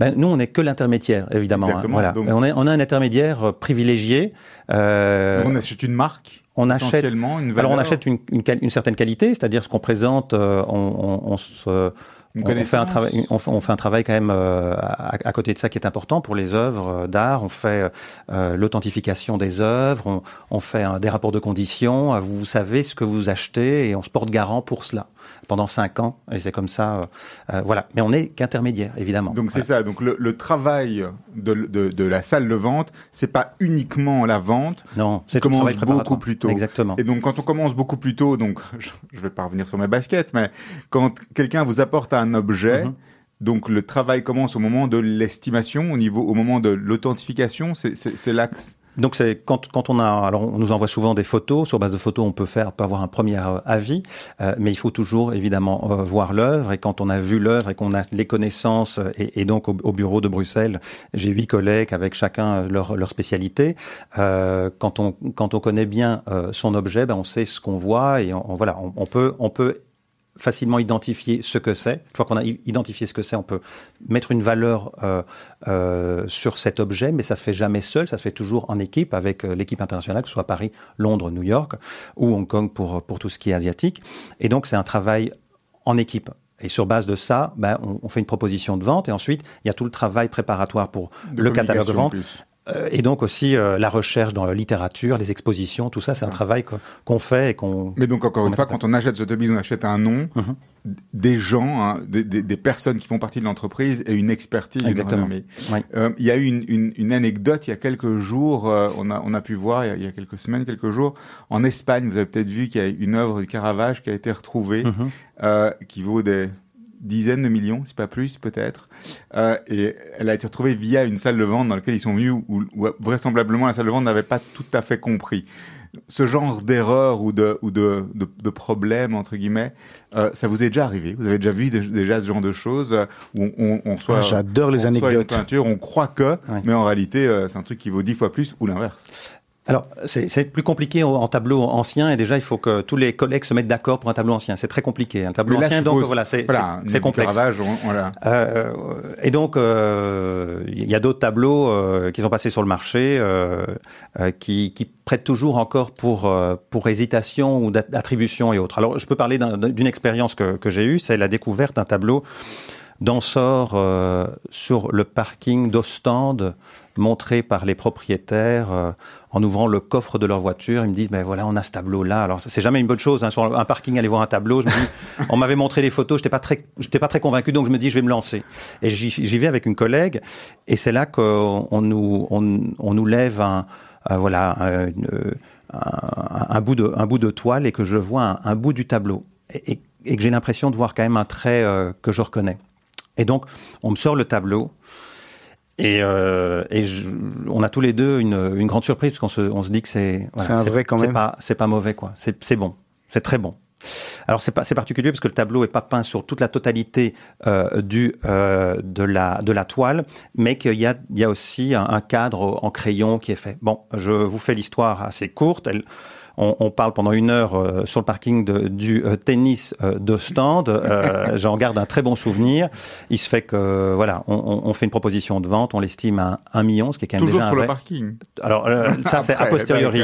Ben, nous, on n'est que l'intermédiaire, évidemment. hein. Voilà. Donc- on, est, on a un intermédiaire euh, privilégié. Euh, On achète une marque on achète une valeur, Alors on achète une, une, quali- une certaine qualité, c'est-à-dire ce qu'on présente, euh, on, on, on se, une on, on fait un travail, on, fait- un travail quand même euh, à, à côté de ça qui est important pour les œuvres d'art. On fait euh, l'authentification des œuvres, on, fait un, des rapports de conditions. euh, Vous savez ce que vous achetez et on se porte garant pour cela pendant cinq ans. Et c'est comme ça, euh, euh, voilà. Mais on n'est qu'intermédiaire, évidemment. Donc c'est ça. Donc le, le travail de, de, de la salle de vente, c'est pas uniquement la vente. Non, c'est commence beaucoup plus tôt. Exactement. Et donc quand on commence beaucoup plus tôt, donc je, je vais pas revenir sur mes baskets, mais quand quelqu'un vous apporte un objet. Mhm. Donc le travail commence au moment de l'estimation, au niveau, au moment de l'authentification, c'est l'axe. Donc c'est quand quand on a alors on nous envoie souvent des photos. Sur base de photos on peut faire peut avoir un premier euh, avis. Euh, mais il faut toujours évidemment euh, voir l'œuvre. Et quand on a vu l'œuvre et qu'on a les connaissances euh, et, et donc au, au bureau de Bruxelles j'ai huit collègues avec chacun leur leur spécialité. Euh, quand on quand on connaît bien euh, son objet ben on sait ce qu'on voit et on, voilà on peut on peut facilement identifier ce que c'est. Une fois qu'on a identifié ce que c'est, on peut mettre une valeur euh, euh, sur cet objet, mais ça se fait jamais seul, ça se fait toujours en équipe avec euh, l'équipe internationale, que ce soit Paris, Londres, New York ou Hong Kong pour, pour tout ce qui est asiatique. Et donc c'est un travail en équipe. Et sur base de ça, ben, on, on fait une proposition de vente et ensuite il y a tout le travail préparatoire pour de le catalogue de vente et donc aussi euh, la recherche dans la littérature, les expositions, tout ça, c'est un travail qu'on fait et qu'on. Mais donc, encore une fois, quand on achète Sotheby's, on achète un nom, Mhm. des gens, hein, des, des- des personnes qui font partie de l'entreprise et une expertise, Exactement. Oui. Euh, il y a eu une, une, une anecdote il y a quelques jours, euh, on, a, on a pu voir il y a, il y a quelques semaines, quelques jours, en Espagne, vous avez peut-être vu qu'il y a une œuvre de Caravage qui a été retrouvée, Mhm. euh, qui vaut des dizaines de millions, si pas plus peut-être. Euh, et elle a été retrouvée via une salle de vente dans laquelle ils sont venus, où, où vraisemblablement la salle de vente n'avait pas tout à fait compris. Ce genre d'erreur ou de ou de, de, de problème entre guillemets, euh, ça vous est déjà arrivé? Vous avez déjà vu de- déjà ce genre de choses où on, on, on reçoit Ah, j'adore les on anecdotes. Une peinture, on croit que, Ouais. mais en réalité euh, c'est un truc qui vaut dix fois plus ou l'inverse. Alors, c'est plus compliqué en, tableau ancien et déjà, il faut que tous les collègues se mettent d'accord pour un tableau ancien. C'est très compliqué. Un tableau là, ancien, donc voilà, c'est voilà, complexe. On- voilà. Euh, et donc, euh, il y a d'autres tableaux euh, qui sont passés sur le marché euh, euh, qui, qui prêtent toujours encore pour, euh, pour hésitation ou d'attribution et autres. Alors, je peux parler d'un- d'une expérience que, que j'ai eue, c'est la découverte d'un tableau d'Ensor euh, sur le parking d'Ostende montré par les propriétaires euh, en ouvrant le coffre de leur voiture. Ils me disent, mais voilà, on a ce tableau-là. Alors, c'est jamais une bonne chose, hein, sur un parking, aller voir un tableau. Je me dis, <laughs> on m'avait montré les photos, j'étais pas très, j'étais pas très convaincu, donc je me dis, je vais me lancer. Et j'y vais avec une collègue, et c'est là qu'on on nous, on, on nous lève un, un- voilà, un, une- un- un bout de, un bout de toile et que je vois un, un bout du tableau. Et, et- et que j'ai l'impression de voir quand même un trait euh, que je reconnais. Et donc, on me sort le tableau. Et, euh, et je- on a tous les deux une, une grande surprise parce qu'on se, on se dit que c'est C'est un vrai quand c'est même. pas c'est pas mauvais quoi. C'est c'est bon, c'est très bon. Alors c'est pas c'est particulier parce que le tableau est pas peint sur toute la totalité euh, du euh, de la de la toile, mais qu'il y a il y a aussi un, un cadre en crayon qui est fait. Bon, je vous fais l'histoire assez courte. Elle, on, on parle pendant une heure euh, sur le parking de, du euh, tennis euh, de stand. <laughs> J'en garde un très bon souvenir. Il se fait que voilà, on, fait une proposition de vente, on l'estime à un million, ce qui est quand même Toujours déjà un sur le parking. alors ça c'est a posteriori.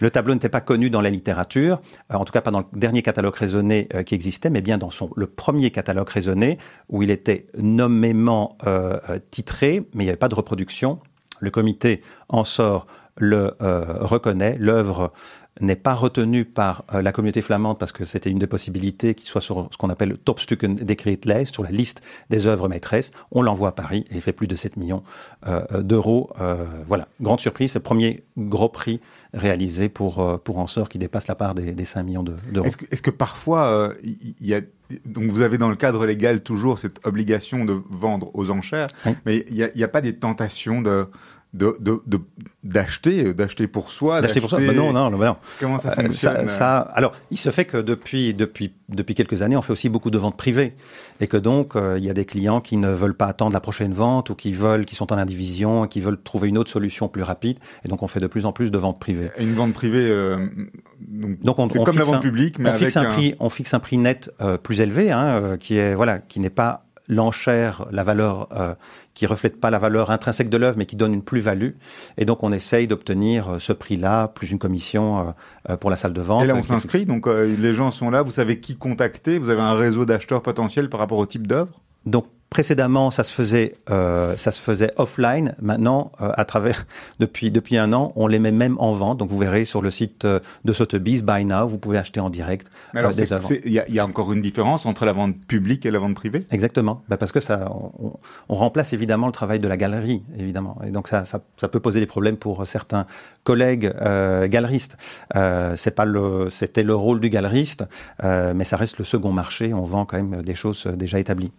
Le tableau n'était pas connu dans la littérature, en tout cas pas dans le dernier catalogue raisonné qui existait, mais bien dans son le premier catalogue raisonné où il était nommément euh, titré, mais il n'y avait pas de reproduction. Le comité en sort le euh, reconnaît. L'œuvre n'est pas retenue par euh, la communauté flamande parce que c'était une des possibilités qui soit sur ce qu'on appelle le Topstukken Decreet List, sur la liste des œuvres maîtresses. On l'envoie à Paris et il fait plus de 7 millions euh, d'euros. Euh, voilà, grande surprise, c'est le premier gros prix réalisé pour, pour Ansor qui dépasse la part des, des 5 millions de- d'euros. Est-ce que, est-ce que parfois, il il y a, donc vous avez dans le cadre légal toujours cette obligation de vendre aux enchères, Oui. mais il n'y a, a pas des tentations de de- de- de- d'acheter, d'acheter pour soi, D'acheter pour ça Bah Non, non, non, bah non. Comment ça Euh, fonctionne ça, ça- alors, il se fait que depuis, depuis, depuis quelques années, on fait aussi beaucoup de ventes privées. Et que donc, euh, il y a des clients qui ne veulent pas attendre la prochaine vente ou qui veulent, qui sont en indivision, et qui veulent trouver une autre solution plus rapide. Et donc, on fait de plus en plus de ventes privées. Une vente privée, euh, donc, Donc, on, c'est on comme la vente un- publique, mais on fixe un prix, on fixe un prix net euh, plus élevé, hein, euh, qui est voilà, qui n'est pas l'enchère, la valeur, euh, qui reflète pas la valeur intrinsèque de l'œuvre, mais qui donne une plus-value. Et donc, on essaye d'obtenir euh, ce prix-là, plus une commission euh, euh, pour la salle de vente. Et là, on euh, s'inscrit, donc euh, les gens sont là, vous savez qui contacter, vous avez un réseau d'acheteurs potentiels par rapport au type d'œuvre? Donc précédemment, ça se faisait, euh, ça se faisait offline. Maintenant, euh, à travers <laughs> depuis depuis un an, on les met même en vente. Donc vous verrez sur le site euh, de Sotheby's, Buy Now, vous pouvez acheter en direct Mais alors, des œuvres. il y, a- il y a encore une différence entre la vente publique et la vente privée? Exactement, bah parce que ça, on, on remplace évidemment le travail de la galerie, évidemment, et donc ça, ça, ça peut poser des problèmes pour certains collègues euh, galeristes. C'est pas le, c'était le rôle du galeriste, mais ça reste le second marché. On vend quand même des choses déjà établies.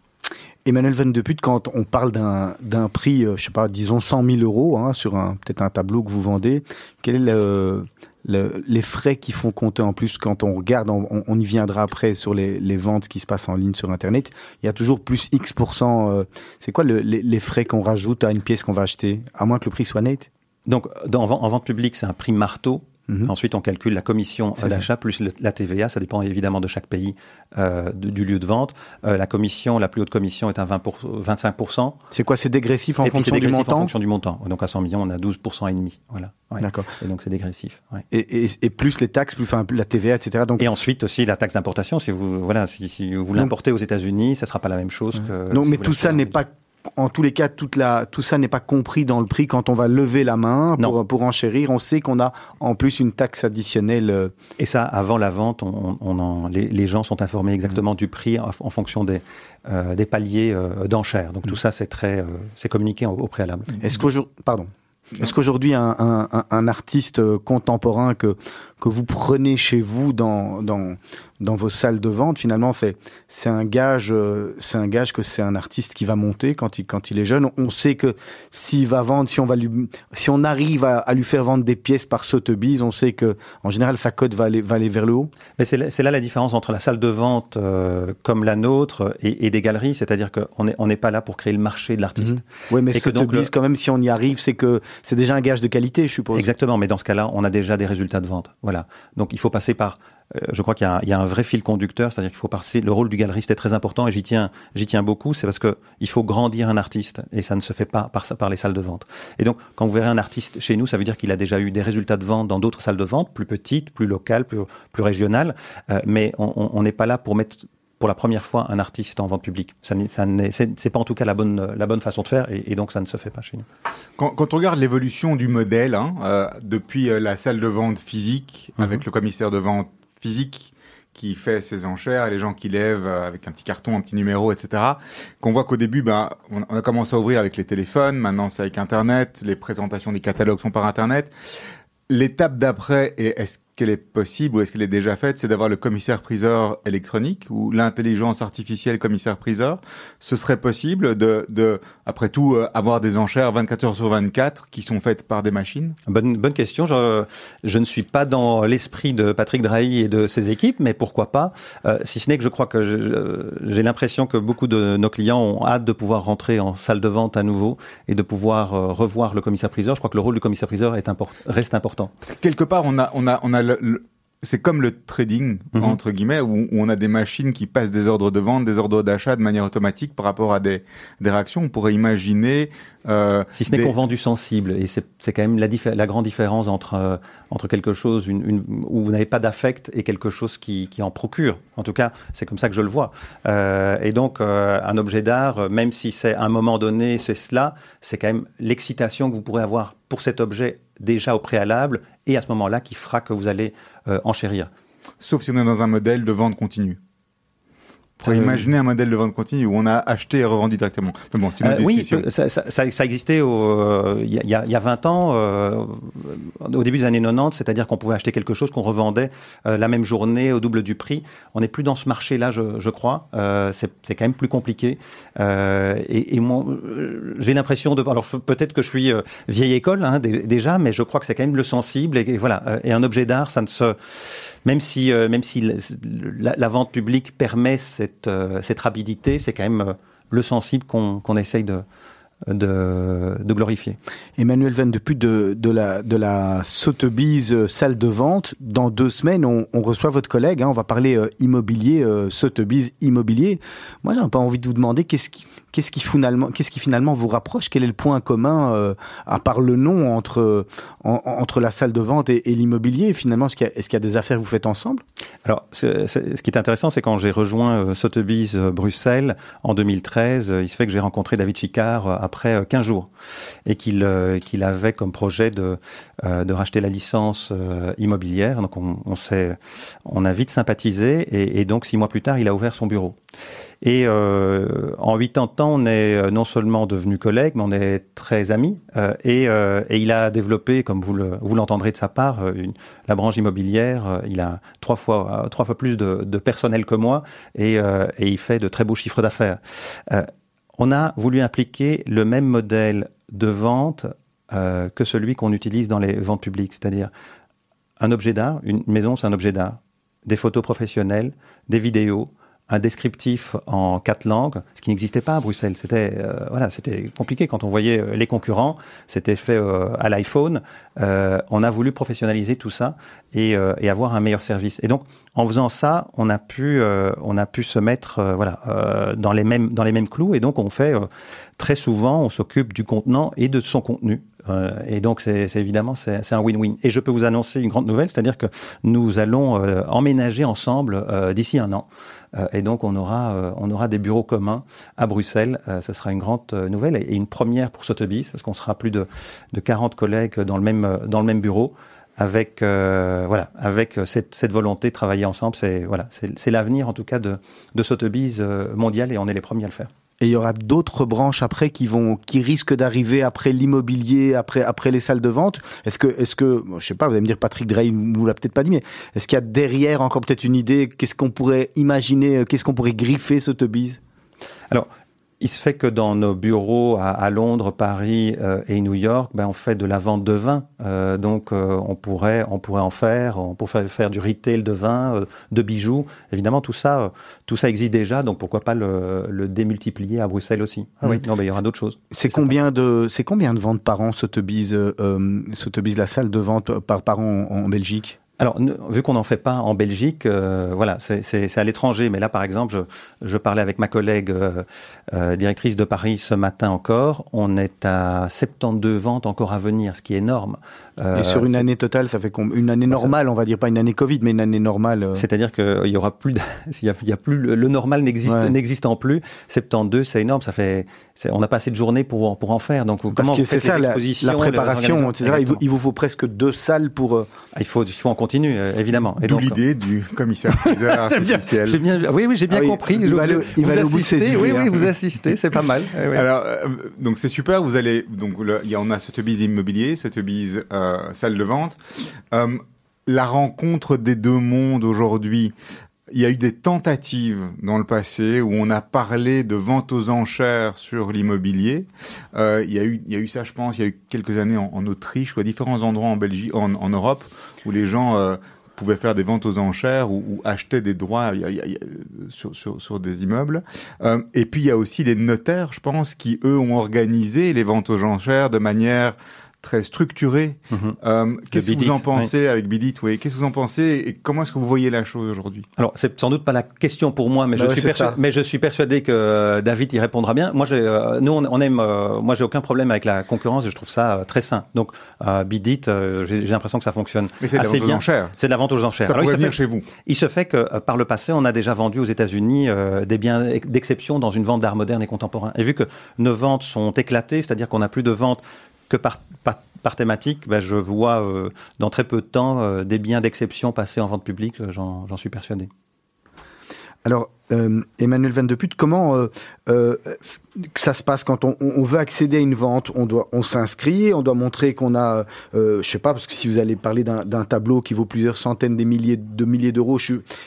Emmanuel Van de Put, quand on parle d'un prix, euh, je sais pas, disons 100 000 euros hein, sur peut-être un tableau que vous vendez, quel est le, le- les frais qui font compter en plus quand on regarde, on, on y viendra après sur les, les ventes qui se passent en ligne sur Internet, il y a toujours plus X euh, C'est quoi le- les, les frais qu'on rajoute à une pièce qu'on va acheter, à moins que le prix soit net? Donc, en vente publique, c'est un prix marteau. Mhm. Ensuite, on calcule la commission d'achat plus la TVA. Ça dépend évidemment de chaque pays, euh, de- du lieu de vente. Euh, la commission, la plus haute commission est à 20 pour, 25 C'est quoi C'est dégressif en et puis c'est fonction du dégressif en montant fonction du montant. Donc à 100 millions, on a 12 et demi. Voilà. Ouais. D'accord. Et donc c'est dégressif. ouais. Et, et, et plus les taxes, plus enfin, la TVA, etc. Donc, Et ensuite aussi la taxe d'importation. Si vous voilà, si, si vous l'importez aux États-Unis, ça sera pas la même chose que. non, si mais tout ça en n'est pas en tous les cas, toute la, tout ça n'est pas compris dans le prix quand on va lever la main pour, pour enchérir. On sait qu'on a en plus une taxe additionnelle. euh, Et ça, avant la vente, on, on en, les, les gens sont informés exactement du prix en, en fonction des, euh, des paliers euh, d'enchères. Donc tout ça, c'est très, euh, c'est communiqué au, au préalable. Est-ce qu'aujourd'hui, pardon, est-ce qu'aujourd'hui un, un, un- un artiste contemporain que que vous prenez chez vous dans dans dans vos salles de vente, finalement, c'est c'est un gage, euh, c'est un gage que c'est un artiste qui va monter quand il quand il est jeune. On sait que s'il va vendre, si on va lui, si on arrive à, à lui faire vendre des pièces par Sotheby's, on sait que en général sa cote va aller va aller vers le haut. Mais c'est là, c'est là la différence entre la salle de vente euh, comme la nôtre et, et des galeries, c'est-à-dire qu'on n'est on n'est pas là pour créer le marché de l'artiste. Oui, mais Et que donc Sotheby's, le- quand même, si on y arrive, c'est que c'est déjà un gage de qualité, je suppose. Exactement, mais dans ce cas-là, on a déjà des résultats de vente. Voilà. Donc il faut passer par. euh, je crois qu'il y, a un- vrai fil conducteur, c'est-à-dire qu'il faut passer. Le rôle du galeriste est très important et j'y tiens, beaucoup. C'est parce que il faut grandir un artiste et ça ne se fait pas par, les salles de vente. Et donc, quand vous verrez un artiste chez nous, ça veut dire qu'il a déjà eu des résultats de vente dans d'autres salles de vente, plus petites, plus locales, plus, régionales. Euh, mais on n'est pas là pour mettre pour la première fois un artiste en vente publique. Ça n'est, ça c'est, pas en tout cas la bonne, la bonne façon de faire et, et donc ça ne se fait pas chez nous. Quand, quand on regarde l'évolution du modèle, hein, euh, depuis euh, la salle de vente physique, avec le commissaire de vente physique qui fait ses enchères, les gens qui lèvent euh, avec un petit carton, un petit numéro, etc. Qu'on voit qu'au début, ben, on, on a commencé à ouvrir avec les téléphones, maintenant c'est avec Internet, les présentations des catalogues sont par Internet. L'étape d'après, et est-ce qu'elle est possible ou est-ce qu'elle est déjà faite, c'est d'avoir le commissaire-priseur électronique ou l'intelligence artificielle commissaire-priseur. Ce serait possible de, de après tout, euh, avoir des enchères 24 heures sur 24 qui sont faites par des machines? Bonne, bonne question. Je, je ne suis pas dans l'esprit de Patrick Drahi et de ses équipes, mais pourquoi pas Euh, Si ce n'est que je crois que j'ai l'impression que beaucoup de nos clients ont hâte de pouvoir rentrer en salle de vente à nouveau et de pouvoir euh, revoir le commissaire-priseur. Je crois que le rôle du commissaire-priseur import- reste important. Parce que quelque part, on a, on a, on a le, le- c'est comme le trading, Mhm. entre guillemets, où, où on a des machines qui passent des ordres de vente, des ordres d'achat de manière automatique par rapport à des, des réactions. On pourrait imaginer... Euh, Si ce n'est des- qu'on vend du sensible, et c'est quand même la, grande différence entre, euh, entre quelque chose une, une- où vous n'avez pas d'affect et quelque chose qui, qui en procure. En tout cas, c'est comme ça que je le vois. Euh, et donc, un objet d'art, même si c'est à un moment donné, c'est cela, c'est quand même l'excitation que vous pourrez avoir pour cet objet déjà au préalable et à ce moment-là qui fera que vous allez euh, enchérir. Sauf si on est dans un modèle de vente continue. Faut Euh, imaginer un modèle de vente continue où on a acheté et revendu directement. Mais bon, c'est une Euh, oui, ça, ça, ça- ça existait euh, il y, a- il y a- il y a 20 ans, euh, au début des années 90, c'est-à-dire qu'on pouvait acheter quelque chose qu'on revendait la même journée au double du prix. On n'est plus dans ce marché-là, je, je crois. C'est quand même plus compliqué. Et, j'ai l'impression de... Alors peut-être que je suis vieille école hein, dé- déjà, mais je crois que c'est quand même le sensible. Et, et voilà. Et un objet d'art, ça ne se... Même si, même si la vente publique permet cette, euh, cette rapidité, c'est quand même euh, le sensible qu'on essaye de, glorifier. Emmanuel Venn, depuis de, la, de euh, salle de vente, dans deux semaines, on, reçoit votre collègue. hein, on va parler immobilier, euh, immobilier. Moi, j'ai pas envie de vous demander qu'est-ce qui, qu'est-ce qui finalement, qu'est-ce qui finalement vous rapproche? Quel est le point commun, euh, à part le nom, entre, en- entre la salle de vente et, et l'immobilier? Finalement, est-ce qu'il y, a- des affaires que vous faites ensemble? Alors, ce qui est intéressant, c'est quand j'ai rejoint euh, Sotheby's euh, Bruxelles en 2013, euh, il se fait que j'ai rencontré David Chicard euh, après euh, 15 jours et qu'il euh, qu'il avait comme projet de, euh, de racheter la licence euh, immobilière. Donc, on, on, on a vite sympathisé et donc six mois plus tard, il a ouvert son bureau. Et euh, en huit ans de temps, on est euh, non seulement devenus collègues, mais on est très amis. Euh, et, il a développé, comme vous le- vous l'entendrez de sa part, la branche immobilière. Il a trois fois, trois fois plus de, personnel que moi et, il fait de très beaux chiffres d'affaires. On a voulu impliquer le même modèle de vente que celui qu'on utilise dans les ventes publiques, c'est-à-dire un objet d'art, une maison c'est un objet d'art, des photos professionnelles, des vidéos, un descriptif en quatre langues, ce qui n'existait pas à Bruxelles. C'était euh, voilà, c'était compliqué quand on voyait euh, les concurrents. C'était fait euh, à l'iPhone. On a voulu professionnaliser tout ça et, avoir un meilleur service. Et donc, en faisant ça, on a pu on a pu se mettre voilà dans les mêmes dans les mêmes clous. Et donc, on fait très souvent, on s'occupe du contenant et de son contenu et donc, c'est évidemment, c'est un win-win. Et je peux vous annoncer une grande nouvelle, c'est-à-dire que nous allons emménager ensemble d'ici un an. Euh, et donc, on aura, euh, on aura des bureaux communs à Bruxelles. Euh, ce sera une grande nouvelle et, une première pour Sotheby's, parce qu'on sera plus de, de 40 collègues dans le même, dans le même bureau avec euh, voilà avec cette, cette volonté de travailler ensemble c'est voilà c'est l'avenir en tout cas de de Sotheby's mondial et on est les premiers à le faire Et il y aura d'autres branches après qui vont, qui risquent d'arriver après l'immobilier, après, après les salles de vente. Est-ce que, est-ce que, je sais pas, vous allez me dire Patrick Drey vous l'a peut-être pas dit, mais est-ce qu'il y a derrière encore peut-être une idée? Qu'est-ce qu'on pourrait imaginer? Qu'est-ce qu'on pourrait griffer Sotheby's Alors, il se fait que dans nos bureaux à, à Londres, Paris euh, et New York, ben, on fait de la vente de vin. Euh, donc, euh, on pourrait, on pourrait en faire. On pourrait faire, faire du retail de vin, de bijoux. Évidemment, tout ça, tout ça existe déjà. Donc, pourquoi pas le, le démultiplier à Bruxelles aussi Ah oui, non, ben, il y aura d'autres choses. C'est combien de, combien de ventes par an euh, euh, Sotheby's, la salle de vente par, par an en, en Belgique? Alors, vu qu'on n'en fait pas en Belgique, euh, voilà, c'est- à l'étranger. Mais là, par exemple, je, je parlais avec ma collègue euh, euh, directrice de Paris ce matin encore. On est à 72 ventes encore à venir, ce qui est énorme. Euh, Et sur une année totale, ça fait Une année normale, on va dire pas une année Covid, mais une année normale. euh, C'est-à-dire qu'il y aura plus, de- <laughs> il y a, il y a plus le, normal n'existe Ouais. n'existant plus. 72, c'est énorme. Ça fait, on n'a pas assez de journées pour en- pour en faire. Donc, Parce comment c'est ça, la, préparation, etc. Il vous, Exactement. il vous faut presque deux salles pour. euh, Ah, il faut, il faut en continu, euh, évidemment. D'où l'idée du commissaire <laughs> bien, artificiel. bien, oui, oui, j'ai bien Ah oui, compris. il va il va vous assistez, Oui, oui, vous assistez, c'est pas mal. Eh oui. Alors, euh, donc c'est super. Vous allez donc le- il y en a Sotheby's immobilier, Sotheby's euh, salle de vente. Euh, la rencontre des deux mondes aujourd'hui. Il y a eu des tentatives dans le passé où on a parlé de vente aux enchères sur l'immobilier. Euh, il y a eu, il y a eu ça, je pense, il y a eu quelques années en, Autriche ou à différents endroits en Belgique, en, Europe, où les gens euh, pouvaient faire des ventes aux enchères ou, achetaient des droits sur des immeubles. Euh, et puis il y a aussi les notaires, je pense, qui eux ont organisé les ventes aux enchères de manière très structurée. Mhm. Euh, Qu'est-ce que Bidit, vous en pensez avec Bidit Oui, qu'est-ce que vous en pensez et comment est-ce que vous voyez la chose aujourd'hui? Alors, c'est sans doute pas la question pour moi, mais, Bah je, ouais, suis persuadé, ça. mais je suis persuadé que euh, David y répondra bien. Moi, j'ai, euh, nous, on, on aime. euh, moi, j'ai aucun problème avec la concurrence et je trouve ça euh, très sain. Donc, euh, Bidit, euh, j'ai j'ai l'impression que ça fonctionne Mais c'est de la assez vente aux bien. enchères. C'est de la vente aux enchères. Ça Alors, il pourrait se venir fait- chez vous. Il se fait que euh, par le passé, on a déjà vendu aux États-Unis euh, des biens d'exception dans une vente d'art moderne et contemporain. Et vu que nos ventes sont éclatées, c'est-à-dire qu'on n'a plus de ventes que par, par, par thématique, ben, je vois euh, dans très peu de temps euh, des biens d'exception passer en vente publique, euh, j'en j'en suis persuadé. Alors, euh, Emmanuel Van de Put, comment euh, euh, que ça se passe quand on, on veut accéder à une vente? On doit, on s'inscrit, on doit montrer qu'on a, euh, je sais pas, parce que si vous allez parler d'un tableau qui vaut plusieurs centaines des milliers de milliers d'euros,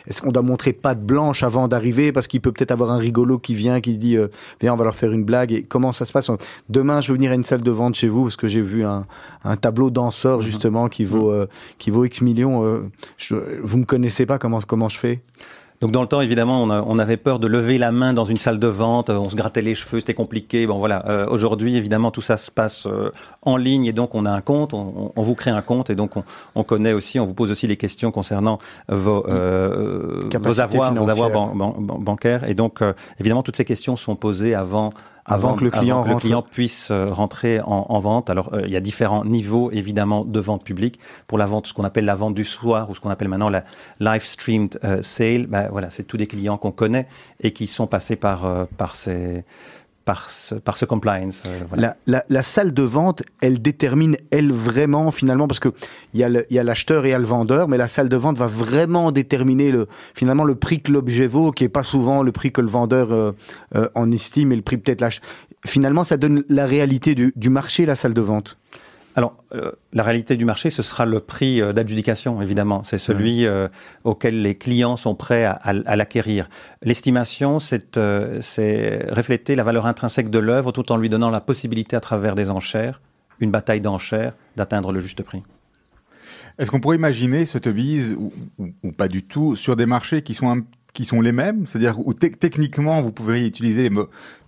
est-ce qu'on doit montrer patte blanche avant d'arriver? Parce qu'il peut peut-être avoir un rigolo qui vient, qui dit, euh, viens, on va leur faire une blague. Et comment ça se passe? Demain, je vais venir à une salle de vente chez vous parce que j'ai vu un, un tableau danseur justement qui vaut, euh, qui vaut X millions. euh, je, vous me connaissez pas Comment comment je fais? Donc dans le temps, évidemment, on, a- on avait peur de lever la main dans une salle de vente, euh, on se grattait les cheveux, c'était compliqué. Bon voilà, Euh, aujourd'hui, évidemment, tout ça se passe euh, en ligne et donc on a un compte, on, on vous crée un compte et donc on, on connaît aussi, on vous pose aussi les questions concernant vos, euh, vos avoirs, vos avoirs financière. ban- ban- ban- bancaires. Et donc, euh, évidemment, toutes ces questions sont posées avant. Avant que le client que le rentre. client puisse euh, rentrer en, en vente. Alors, euh, il y a différents niveaux, évidemment, de vente publique. Pour la vente, ce qu'on appelle la vente du soir, ou ce qu'on appelle maintenant la live streamed euh, sale, ben, voilà, c'est tous des clients qu'on connaît et qui sont passés par, par ces, par ce, compliance. euh. La, salle de vente, elle détermine, elle, vraiment, finalement, parce que il y a l'acheteur et il y a le vendeur, mais la salle de vente va vraiment déterminer, le, finalement, le prix que l'objet vaut, qui est pas souvent le prix que le vendeur euh, euh, en estime, et le prix peut-être l'ach- Finalement, ça donne la réalité du marché, la salle de vente. Alors, euh, la réalité du marché, ce sera le prix euh, d'adjudication, évidemment. C'est celui euh, auquel les clients sont prêts à, à- à l'acquérir. L'estimation, c'est refléter la valeur intrinsèque de l'œuvre tout en lui donnant la possibilité, à travers des enchères, une bataille d'enchères, d'atteindre le juste prix. Est-ce qu'on pourrait imaginer ou, ou, ou pas du tout sur des marchés qui sont un- qui sont les mêmes, c'est-à-dire où te- techniquement vous pourriez utiliser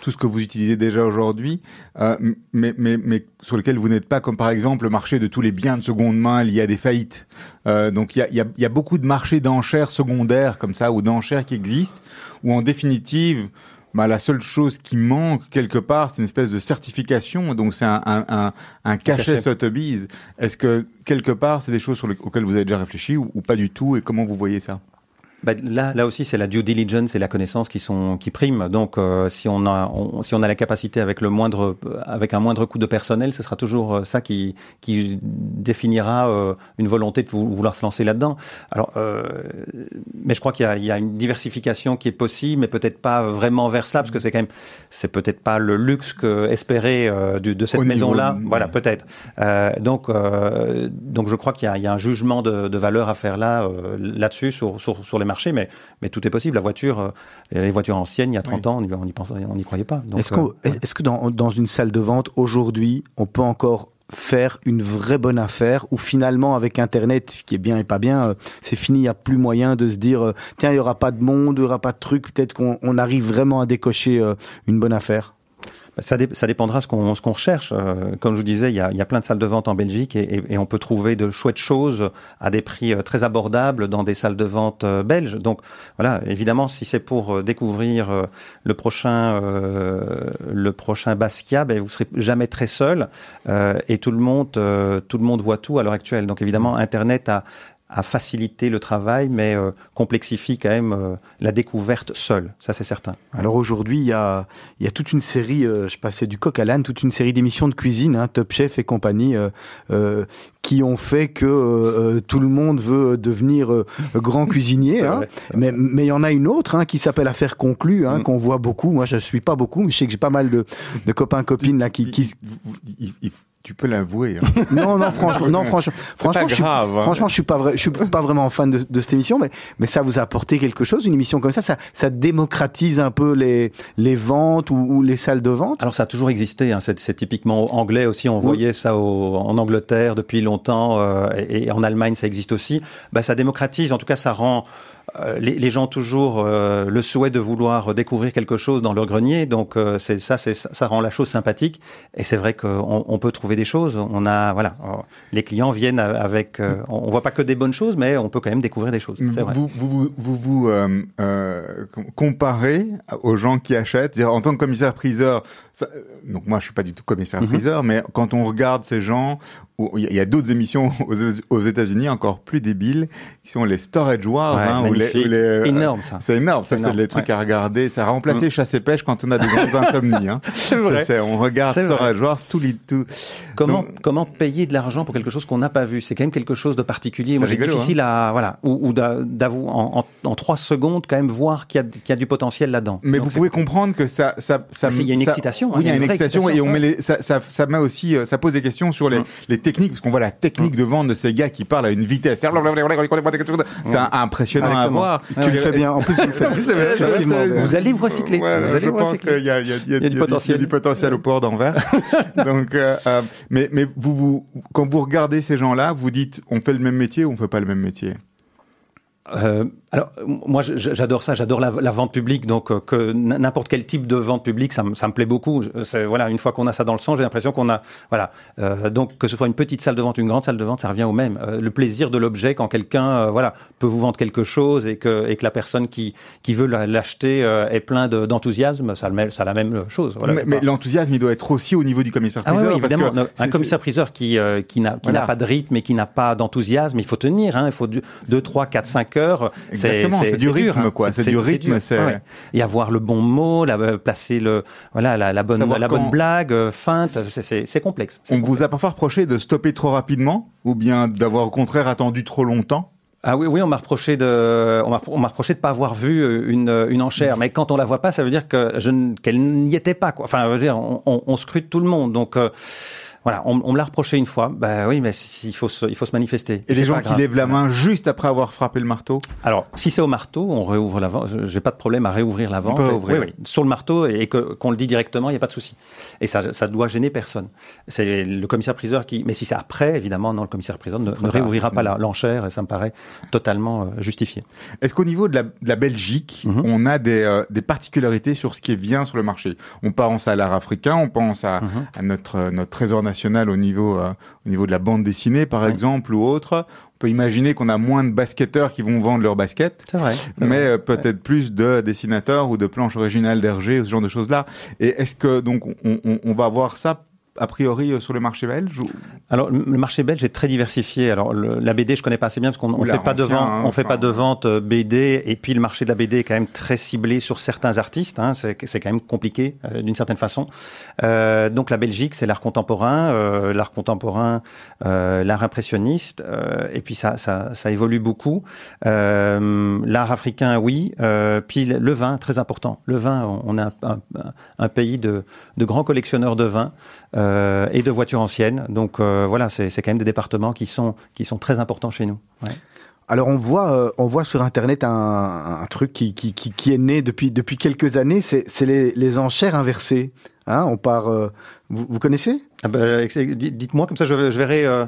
tout ce que vous utilisez déjà aujourd'hui, euh, mais, mais, mais sur lequel vous n'êtes pas comme par exemple le marché de tous les biens de seconde main liés à des faillites. Euh, donc il y a, il y, a, y a beaucoup de marchés d'enchères secondaires comme ça ou d'enchères qui existent, où en définitive bah, la seule chose qui manque quelque part, c'est une espèce de certification. Donc c'est un, un, un, un cachet cachet. Sotheby's. Est-ce que quelque part, c'est des choses sur les- auxquelles vous avez déjà réfléchi ou, ou pas du tout Et comment vous voyez ça? Bah, là, là aussi, c'est la due diligence et la connaissance qui sont qui priment. Donc, euh, si on a on- si on a la capacité avec le moindre avec un moindre coût de personnel, ce sera toujours euh, ça qui qui définira euh, une volonté de vou- vouloir se lancer là-dedans. Alors, euh, mais je crois qu'il y a, il y a une diversification qui est possible, mais peut-être pas vraiment vers cela, parce que c'est quand même c'est peut-être pas le luxe que espéré euh, de cette maison-là. Voilà, peut-être. Euh, donc, euh, donc je crois qu'il y, a- il y a un jugement de, de valeur à faire là, euh, là-dessus, sur, sur, sur les mais, mais tout est possible. La voiture, euh, les voitures anciennes, il y a 30 ans, on y, on y pensait, on n'y croyait pas. Est-ce euh, est-ce que dans, dans une salle de vente, aujourd'hui, on peut encore faire une vraie bonne affaire ou finalement avec Internet, ce qui est bien et pas bien, euh, c'est fini, il n'y a plus moyen de se dire, euh, tiens, il n'y aura pas de monde, il n'y aura pas de truc, peut-être qu'on on arrive vraiment à décocher euh, une bonne affaire? Ça, dé- ça dépendra ce qu'on recherche. Euh, comme je vous disais, il y, a, il y a plein de salles de vente en Belgique et, et- et on peut trouver de chouettes choses à des prix euh, très abordables dans des salles de vente euh, belges. Donc voilà, évidemment, si c'est pour euh, découvrir le prochain euh, le prochain Basquiat, ben, vous serez jamais très seul euh, et tout le monde tout le monde voit tout à l'heure actuelle. Donc évidemment, Internet a a facilité le travail, mais euh, complexifie quand même euh, la découverte seule. Ça, c'est certain. Alors aujourd'hui, il y a, y a toute une série, euh, je passais du coq à l'âne, toute une série d'émissions de cuisine, hein, Top Chef et compagnie, euh, euh, qui ont fait que euh, tout le monde veut devenir euh, grand <laughs> cuisinier. Hein. Mais mais il y en a une autre hein, qui s'appelle Affaire conclue, hein, Mm. qu'on voit beaucoup. Moi, je suis pas beaucoup, mais je sais que j'ai pas mal de, de copains copines là qui, qui... Il- il- il- Tu peux l'avouer. hein. <laughs> non non franchement non franchement franchement pas je suis, grave, hein. franchement je suis pas vrai je suis pas vraiment fan de, de cette émission mais mais ça vous a apporté quelque chose une émission comme ça? Ça ça démocratise un peu les les ventes ou, ou les salles de vente? Alors ça a toujours existé, hein, c'est typiquement anglais aussi, on Oui. voyait ça au- en Angleterre depuis longtemps euh, et, et en Allemagne ça existe aussi. Bah, ça démocratise, en tout cas ça rend les, les gens ont toujours euh, le souhait de vouloir découvrir quelque chose dans leur grenier, donc euh, c'est ça, c'est ça, rend la chose sympathique. Et c'est vrai qu'on on peut trouver des choses. On a voilà, euh, les clients viennent avec, euh, on on voit pas que des bonnes choses, mais on peut quand même découvrir des choses. Vrai. Vous vous, vous, vous, vous, euh, euh, com- comparez aux gens qui achètent. En tant que commissaire-priseur, ça- euh, donc moi je suis pas du tout commissaire-priseur, mais quand on regarde ces gens, il y a- d'autres émissions <laughs> aux, États-Unis encore plus débiles, qui sont les Storage Wars, Ouais, hein, où les, où les, euh, Énorme, ça. C'est énorme, ça C'est les trucs ouais. à regarder. Ça a remplacé chasse et pêche quand on a des grandes <laughs> insomnies. Hein. C'est vrai. On regarde vrai. Storage Wars, tout, les- tout. Comment, Donc- comment payer de l'argent pour quelque chose qu'on n'a pas vu? C'est quand même quelque chose de particulier. Moi, rigolo, difficile à voilà ou, ou d'a- d'avou- en, en, en trois secondes quand même voir qu'il y a, qu'il y a du potentiel là-dedans. Mais Donc, vous pouvez comprendre que ça, ça, ça, c'est- il y a une ça- excitation, hein, Oui, il y a une excitation, et on excitation, met les, ça, ça, ça met aussi, euh, ça pose des questions sur les, Hum. les techniques, parce qu'on voit la technique de vente de ces gars qui parlent à une vitesse. C'est un- impressionnant à voir. tu le fais bien en plus tu le fais. <laughs> Vous allez vous recycler. Ouais, vous allez je pense qu'il y a, du potentiel. du potentiel au port d'Anvers. <laughs> Donc, euh, euh, mais, mais vous, vous, quand vous regardez ces gens-là, vous dites, on fait le même métier ou on fait pas le même métier? Euh, alors, moi, j'adore ça. J'adore la, la vente publique. Donc, euh, que n'importe quel type de vente publique, ça, me- ça me plaît beaucoup. Voilà, une fois qu'on a ça dans le sang, j'ai l'impression qu'on a, voilà. Euh, donc, que ce soit une petite salle de vente, une grande salle de vente, ça revient au même. Euh, le plaisir de l'objet quand quelqu'un, euh, voilà, peut vous vendre quelque chose et que, et que la personne qui, qui veut la- l'acheter euh, est plein de- d'enthousiasme, ça, le ça la même chose. Voilà, Mais, l'enthousiasme, il doit être aussi au niveau du ah oui, commissaire-priseur. oui, parce évidemment. que No, c'est- un c'est- commissaire-priseur qui, qui n'a Voilà. pas de rythme et qui n'a pas d'enthousiasme, il faut tenir. Hein, il faut 2, 3, 4, 5 heures. Exactement, c'est du dur, rythme, hein. quoi. C'est du rythme, c'est- Ouais. Et avoir le bon mot, la, euh, placer le, voilà, la, la bonne, la bonne blague, euh, feinte, c'est- complexe. On vous a parfois reproché de stopper trop rapidement ou bien d'avoir au contraire attendu trop longtemps? Ah oui, oui, on m'a reproché de, on m'a, reproché de pas avoir vu euh, une, une enchère. Mais quand on la voit pas, ça veut dire que je, qu'elle n'y était pas, quoi. Enfin, je veux dire, on, on, on scrute tout le monde. Donc, euh, voilà, on, on me l'a reproché une fois. Bah oui, mais il faut se, il faut se manifester. Et les gens qui grave. lèvent la main juste après avoir frappé le marteau Alors, si c'est au marteau, on réouvre la vente. Je- J'ai pas de problème à réouvrir la vente. peut réouvrir. Oui, oui. Sur le marteau et que, qu'on le dit directement, il n'y a pas de souci. Et ça, ça doit gêner personne. C'est le commissaire-priseur qui. Mais si c'est après, évidemment, non, le commissaire-priseur ne, ne réouvrira pas la- l'enchère et ça me paraît totalement euh, justifié. Est-ce qu'au niveau de la, de la Belgique, Mhm. on a des, euh, des particularités sur ce qui vient sur le marché? On pense à l'art africain, on pense à, Mhm. à notre, euh, notre trésor international au niveau, euh, au niveau de la bande dessinée, par Ouais. exemple, ou autre. On peut imaginer qu'on a moins de basketteurs qui vont vendre leurs baskets. Vrai. mais euh, peut-être plus de dessinateurs ou de planches originales d'Hergé, ce genre de choses-là. Et est-ce que donc on, on, on va voir ça a priori euh, sur le marché belge ou- Alors le marché belge est très diversifié. Alors le- la BD, je connais pas assez bien parce qu'on on Ou fait pas de vente, hein, on fait enfin, pas de vente euh, BD. Et puis le marché de la BD est quand même très ciblé sur certains artistes. Hein, c'est quand même compliqué euh, d'une certaine façon. Euh, donc la Belgique, c'est l'art contemporain, euh, l'art contemporain, l'art impressionniste. et puis ça, ça, ça évolue beaucoup. L'art africain, oui. Puis le le vin, très important. Le vin, on, on a un, un- un pays de, de grands collectionneurs de vin euh, et de voitures anciennes. Donc euh, voilà, c'est quand même des départements qui sont qui sont très importants chez nous. Ouais. Alors on voit, euh, on voit sur Internet un, un truc qui, qui, qui, qui est né depuis, depuis quelques années, c'est les, les enchères inversées. Hein, on part, euh, vous, vous connaissez? Ah bah, Dites-moi comme ça, je, je verrai euh,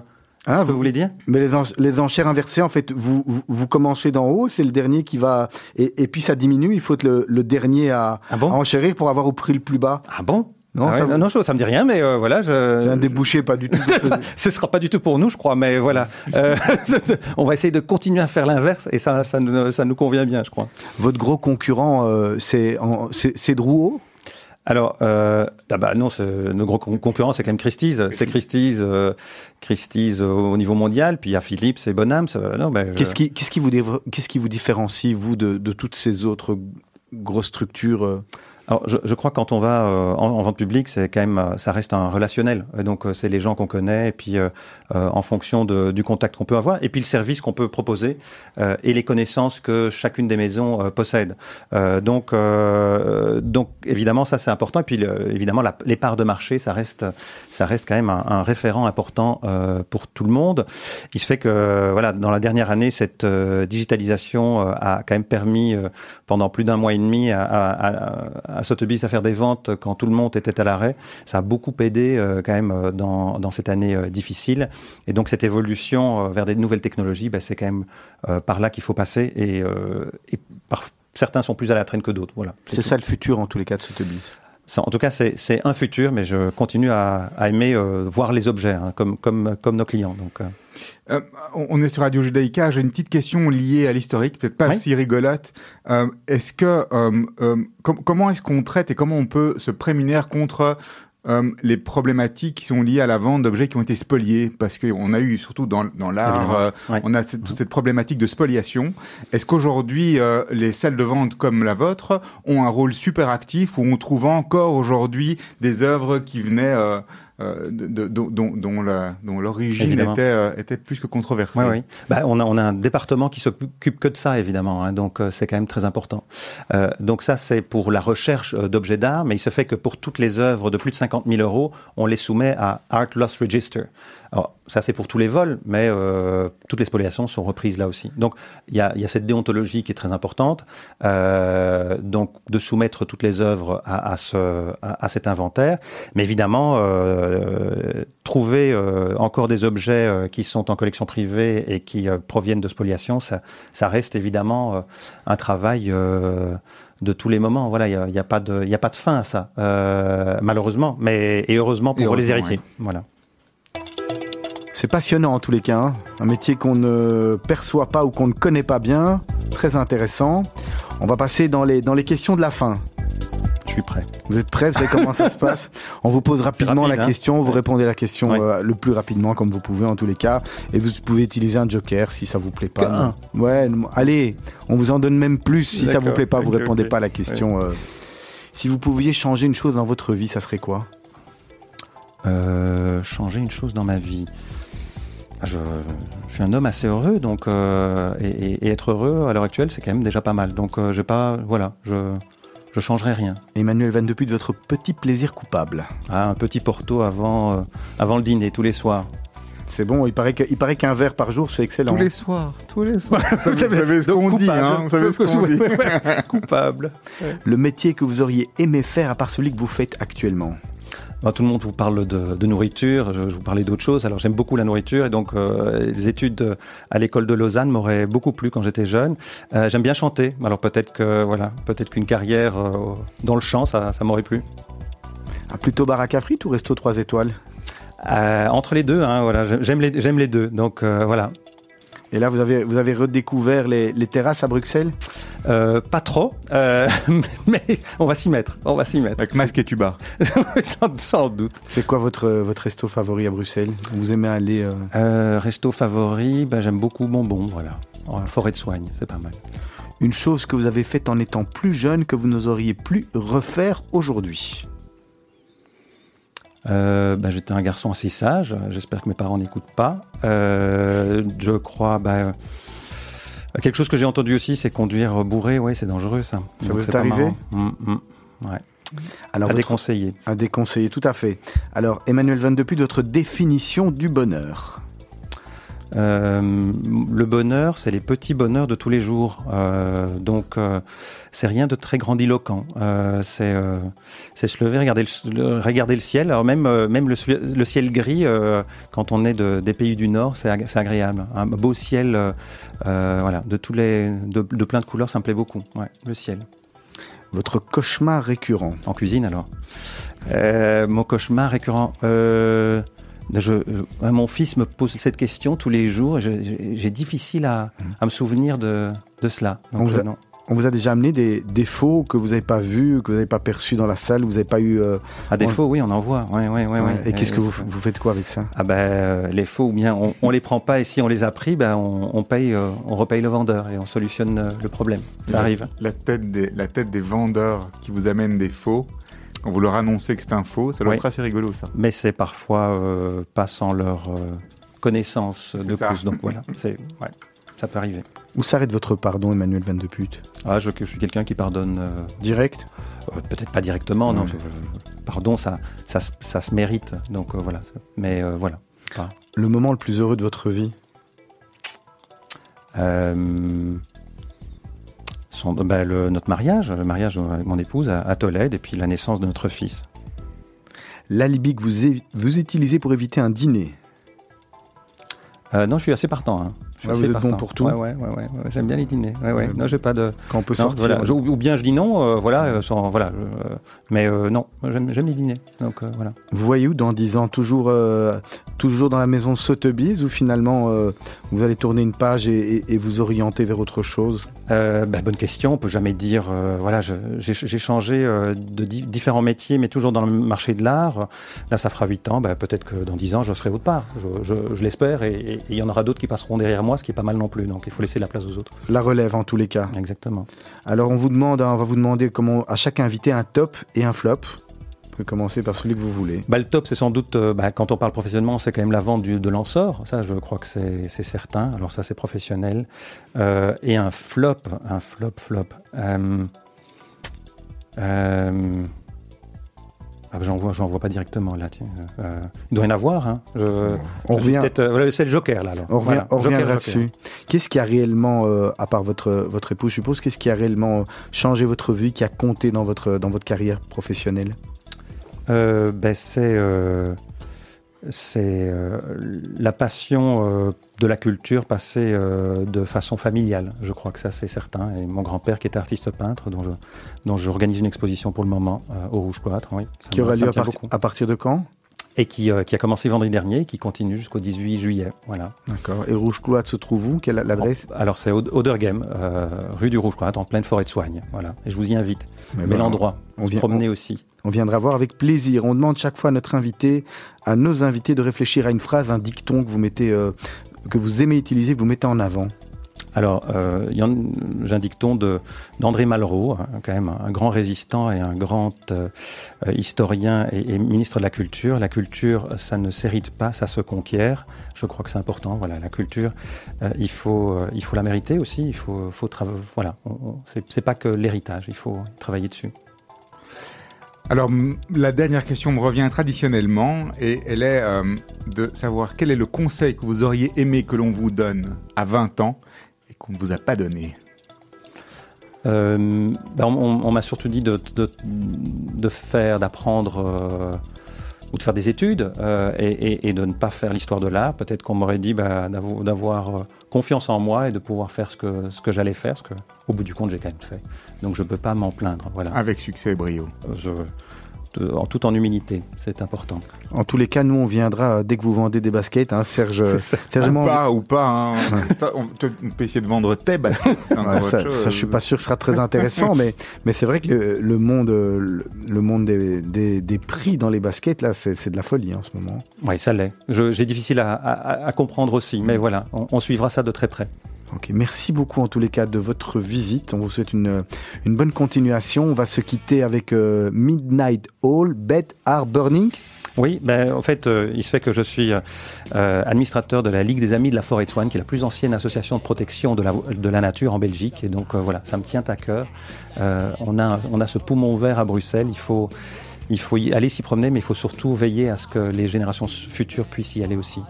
Hein, ce que vous- vous voulez dire. Mais les, en- les enchères inversées, en fait, vous, vous, vous commencez d'en haut, c'est le dernier qui va... Et, et puis ça diminue, il faut être le, le dernier à, Ah bon? à enchérir pour avoir au prix le plus bas. Ah bon? Non, Ah ouais, ça, non, non, je- ça me dit rien, mais euh, voilà. c'est un Je... débouché pas du tout. <laughs> Ce sera pas du tout pour nous, je crois, mais voilà. <laughs> Euh, <laughs> on va essayer de continuer à faire l'inverse et ça, ça, nous, ça nous convient bien, je crois. Votre gros concurrent, euh, c'est c'est Drouot? Alors, euh, ah bah non, c'est- nos gros con- concurrents, c'est quand même Christie's. C'est Christie's, euh, Christie's au niveau mondial, puis il y a Philips et Bonhams. non, ben, Qu'est-ce qui, qu'est-ce qui, vous dé- qu'est-ce qui vous différencie, vous, de, de toutes ces autres grosses structures Alors, je, je crois que quand on va euh, en, en vente publique, c'est quand même, euh, ça reste un relationnel. Et donc, euh, c'est les gens qu'on connaît, et puis euh, euh, en fonction de, du contact qu'on peut avoir, et puis le service qu'on peut proposer, euh, et les connaissances que chacune des maisons possède. Donc, donc, évidemment, ça c'est important. Et puis, le- évidemment, la- les parts de marché, ça reste, ça reste quand même un, un référent important pour tout le monde. Il se fait que, voilà, dans la dernière année, cette digitalisation a quand même permis pendant plus d'un mois et demi à, à, à, à Sotheby's à faire des ventes quand tout le monde était à l'arrêt. Ça a beaucoup aidé euh, quand même euh, dans, dans cette année euh, difficile. Et donc cette évolution euh, vers des nouvelles technologies, ben, c'est quand même par là qu'il faut passer. Et, et par, certains sont plus à la traîne que d'autres. Voilà. C'est ça le futur, en tous les cas, de Sotheby's. En tout cas, c'est un futur, mais je continue à, à aimer euh, voir les objets hein, comme, comme, comme nos clients. Donc, euh, Euh, on est sur Radio Judaïka. J'ai une petite question liée à l'historique, peut-être pas Oui. aussi rigolote. Est-ce que com- comment est-ce qu'on traite et comment on peut se prémunir contre euh, les problématiques qui sont liées à la vente d'objets qui ont été spoliés Parce qu'on a eu surtout dans, dans l'art, euh, Ouais. on a cette- toute cette problématique de spoliation. Est-ce qu'aujourd'hui euh, les salles de vente comme la vôtre ont un rôle super actif où on trouve encore aujourd'hui des œuvres qui venaient euh, de- de- dont, l'origine était, euh, était plus que controversée Oui, oui. Bah, on, a, on a un département qui s'occupe que de ça, évidemment. hein, donc, euh, c'est quand même très important. Donc, ça, c'est pour la recherche d'objets d'art. Mais il se fait que pour toutes les œuvres de plus de 50 000 euros, on les soumet à Art Loss Register. Alors, ça, c'est pour tous les vols, mais euh, toutes les spoliations sont reprises là aussi. Donc, il y a, y a cette déontologie qui est très importante. Euh, donc, de soumettre toutes les œuvres à, à, ce, à, à cet inventaire. Mais évidemment, euh, trouver euh, encore des objets euh, qui sont en collection privée et qui euh, proviennent de spoliation, ça, ça reste évidemment un travail euh, de tous les moments. Voilà, il n'y a, y a, pas de- il y a pas de fin à ça, euh, malheureusement, mais et heureusement pour Et les héritiers. Voilà. C'est passionnant en tous les cas, hein. un métier qu'on ne perçoit pas ou qu'on ne connaît pas bien, très intéressant. On va passer dans les, dans les questions de la fin. Je suis prêt. Vous êtes prêts? Vous savez comment ça se passe? On vous pose rapidement rapide, la hein question, vous Ouais. répondez la question Ouais. euh, le plus rapidement comme vous pouvez en tous les cas. Et vous pouvez utiliser un joker si ça vous plaît pas. Un. Ouais, allez, on vous en donne même plus si ça vous plaît pas, vous répondez pas à la question. euh. Si vous pouviez changer une chose dans votre vie, ça serait quoi? Euh, changer une chose dans ma vie. Ah, Je, je suis un homme assez heureux, donc euh, et, et- et être heureux à l'heure actuelle, c'est quand même déjà pas mal. Donc, euh, j'ai pas, voilà, je je changerai rien. Emmanuel Van de votre petit plaisir coupable. Ah, un petit porto avant euh, avant le dîner tous les soirs. C'est bon, il paraît que- il paraît qu'un verre par jour, c'est excellent. Tous les soirs, tous les soirs. <laughs> vous savez, vous savez ce qu'on dit, hein Vous savez ce qu'on dit. <laughs> Coupable. Le métier que vous auriez aimé faire à part celui que vous faites actuellement. Tout le monde vous parle de, de nourriture, je, je vous parlais d'autre chose. Alors j'aime beaucoup la nourriture et donc euh, les études euh, à l'école de Lausanne m'auraient beaucoup plu quand j'étais jeune. Euh, j'aime bien chanter, alors peut-être que voilà, peut-être qu'une carrière euh, dans le chant, ça, ça m'aurait plu. Ah, plutôt baraque à frites ou resto 3 étoiles? Entre les deux, hein, voilà, j'aime les, j'aime les deux. Donc voilà. Et là, vous avez, vous avez redécouvert les, les terrasses à Bruxelles? Euh, pas trop, euh, <laughs> mais on va s'y mettre. On va s'y mettre. Avec masque et tuba. <laughs> sans, sans doute. C'est quoi votre, votre resto favori à Bruxelles? Vous aimez aller euh, Euh, resto favori, ben, j'aime beaucoup Bonbon, voilà. Forêt de soigne, c'est pas mal. Une chose que vous avez faite en étant plus jeune que vous n'oseriez plus refaire aujourd'hui Euh, ben, j'étais un garçon assez sage. J'espère que mes parents n'écoutent pas. Euh, je crois. ben, quelque chose que j'ai entendu aussi, c'est conduire bourré. Oui, c'est dangereux ça. Ça Donc, vous est arrivé? mm. Ouais. Alors, à votre- déconseiller. à déconseiller, tout à fait. Alors, Emmanuel Van Depuy, votre définition du bonheur? Euh, le bonheur, c'est les petits bonheurs de tous les jours. Euh, donc, euh, c'est rien de très grandiloquent. C'est se lever, regarder le, le- regarder le ciel. Alors même même le, ciel gris, quand on est de, des pays du Nord, c'est ag- c'est agréable. Un beau ciel, voilà, de tous les de, de plein de couleurs, ça me plaît beaucoup. Ouais, le ciel. Votre cauchemar récurrent En cuisine alors. Mon cauchemar récurrent. Euh, je, je- mon fils me pose cette question tous les jours. J'ai difficile à, à me souvenir de, de cela. On Donc, vous a- euh, non. On vous a déjà amené des défauts que vous n'avez pas vus, que vous n'avez pas perçus dans la salle, vous n'avez pas eu... euh, À défaut, oui, on en voit. Ouais, ouais, ouais, ouais. Et qu'est-ce que Euh, vous, vous faites quoi avec ça? Ah ben, euh, les faux, ou bien on, on les prend pas et si on les a pris, ben on, on paye, euh, on repaye le vendeur et on solutionne euh, le problème. Ça La- arrive. La tête, des, la tête des vendeurs qui vous amènent des faux, quand vous leur annoncez que c'est un faux, ça doit Oui. être assez rigolo ça. Mais c'est parfois euh, pas sans leur euh, connaissance de ça. cause. Donc voilà, <laughs> c'est ouais, ça peut arriver. Où s'arrête votre pardon, Emmanuel Van Depuy Ah, je, je suis quelqu'un qui pardonne. euh, Direct? Euh, Peut-être pas directement, non. Ouais. je- je- pardon, ça, ça, se- ça se mérite. Donc euh, voilà. ça- Mais euh, voilà. Pas- Le moment le plus heureux de votre vie? Euh, son- le- notre mariage, le mariage avec mon épouse à, à Tolède, et puis la naissance de notre fils. L'alibi que vous, utilisez pour éviter un dîner Euh, non, je suis assez partant. hein. Je suis Ah, vous assez êtes bon pour tout Ouais, ouais, ouais, J'aime bien les dîners. Ouais, ouais. Ouais. Non, j'ai pas de. Quand on peut non, sortir voilà. Je- ou bien je dis non, euh, voilà, euh, sans, voilà. euh, mais euh, non, j'aime les dîners. Donc euh, voilà. Vous voyez où dans 10 ans? Toujours, euh, toujours dans la maison Sotheby's ou finalement euh, vous allez tourner une page et, et- et vous orienter vers autre chose? Euh, bah, bonne question. On peut jamais dire. euh, voilà, j'ai changé euh, de di- différents métiers, mais toujours dans le marché de l'art. Là, ça fera 8 ans. Bah, Peut-être que dans 10 ans, je serai autre part. Je, je- je l'espère. Et il y en aura d'autres qui passeront derrière moi, ce qui est pas mal non plus. Donc, il faut laisser la place aux autres. La relève en tous les cas. Exactement. Alors on vous demande, on va vous demander comment à chaque invité un top et un flop. Vous pouvez commencer par celui que vous voulez. Bah, le top, c'est sans doute, euh, bah, quand on parle professionnellement, c'est quand même la vente du, de l'ensort. Ça, je crois que c'est certain. Alors ça, c'est professionnel. Euh, et un flop, un flop, flop. Euh, ah, bah, j'en vois, j'en vois pas directement là. Tiens. Euh, il doit y en avoir. Hein. Je, On je revient, euh, voilà, c'est le Joker là. Alors. on revient, Voilà, on Joker, reviendra Joker. dessus. Qu'est-ce qui a réellement, euh, à part votre, votre épouse, je suppose, qu'est-ce qui a réellement changé votre vie, qui a compté dans votre, dans votre carrière professionnelle? Ben, c'est euh, c'est euh, la passion euh, de la culture passée euh, de façon familiale. Je crois que ça c'est certain. Et mon grand-père qui était artiste peintre, dont je dont j'organise une exposition pour le moment euh, au Rouge Cloître, oui, Qui aura lieu me à, tient part- beaucoup. à partir de quand? Et qui euh, qui a commencé vendredi dernier, et qui continue jusqu'au 18 juillet. Voilà. D'accord. Et Rouge Cloître se trouve où? Quelle l'adresse Alors c'est au Odergem, euh, rue du Rouge Cloître, en pleine forêt de Soigne. Voilà. Et je vous y invite. Mais Mais l'endroit, on on vient- promener aussi. On viendra voir avec plaisir. On demande chaque fois à notre invité, à nos invités, de réfléchir à une phrase, un dicton que vous mettez, euh, que vous aimez utiliser, que vous mettez en avant. Alors, euh, dicton de d'André Malraux, hein, quand même un grand résistant et un grand euh, euh, historien et, ministre de la culture. La culture, ça ne s'hérite pas, ça se conquiert. Je crois que c'est important. Voilà, la culture, euh, il faut il faut la mériter aussi. Il faut faut. Voilà, c'est pas que l'héritage. Il faut travailler dessus. Alors, la dernière question me revient traditionnellement et elle est de savoir quel est le conseil que vous auriez aimé que l'on vous donne à 20 ans qu'on ne vous a pas donné. Euh, ben, on on- on m'a surtout dit de, de, de faire, d'apprendre euh, ou de faire des études euh, et, et- et de ne pas faire l'histoire de l'art. Peut-être qu'on m'aurait dit bah, d'avo- d'avoir confiance en moi et de pouvoir faire ce que, ce que j'allais faire, ce que au bout du compte j'ai quand même fait. Donc je ne peux pas m'en plaindre. Voilà. Avec succès et brio. Je- en tout en humilité. C'est important. En tous les cas, nous, on viendra euh, dès que vous vendez des baskets, hein, Serge. Serge ou pas, ou pas. Hein. on, peut- on peut essayer de vendre tes baskets. Ouais, ça, chose. ça, je suis pas sûr que ce sera très intéressant, mais, mais c'est vrai que le, le monde, euh, le, le monde des, des, des prix dans les baskets, là, c'est de la folie hein, en ce moment. Oui, ça l'est. J'ai difficile à, à- à comprendre aussi, mais voilà, on, on suivra ça de très près. Ok, merci beaucoup en tous les cas de votre visite. On vous souhaite une, une bonne continuation. On va se quitter avec euh, Midnight Hall, Bed Are Burning. Oui, ben, en fait, euh, il se fait que je suis euh, administrateur de la Ligue des Amis de la Forêt de Soine, qui est la plus ancienne association de protection de la, de la nature en Belgique. Et donc, voilà, ça me tient à cœur. On, a, on a ce poumon vert à Bruxelles. Il faut, il faut aller s'y promener, mais il faut surtout veiller à ce que les générations futures puissent y aller aussi.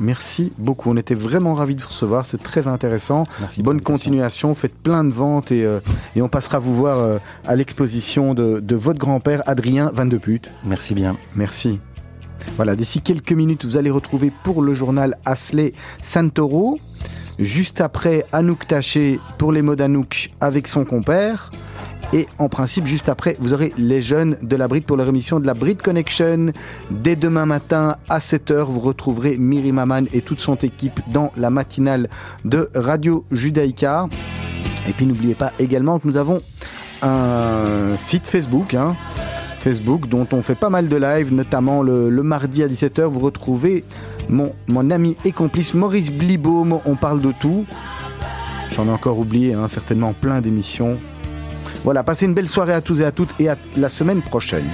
Merci beaucoup. On était vraiment ravis de vous recevoir. C'est très intéressant. Merci. Bonne continuation. Faites plein de ventes et, euh, et on passera vous voir euh, à l'exposition de, de votre grand-père, Adrien Van de Put. Merci bien. Merci. Voilà, d'ici quelques minutes, vous allez retrouver pour le journal Asley Santoro. Juste après, Anouk Taché pour les mots d'Anouk avec son compère. Et en principe, juste après, vous aurez les jeunes de la Brit pour leur émission de la Brit Connection. Dès demain matin à 7h, vous retrouverez Miri Maman et toute son équipe dans la matinale de Radio Judaïka. Et puis n'oubliez pas également que nous avons un site Facebook. hein, Facebook dont on fait pas mal de live, notamment le, mardi à 17h. Vous retrouvez mon, ami et complice Maurice Blibaum. On parle de tout. J'en ai encore oublié, hein, certainement plein d'émissions. Voilà, passez une belle soirée à tous et à toutes et à la semaine prochaine.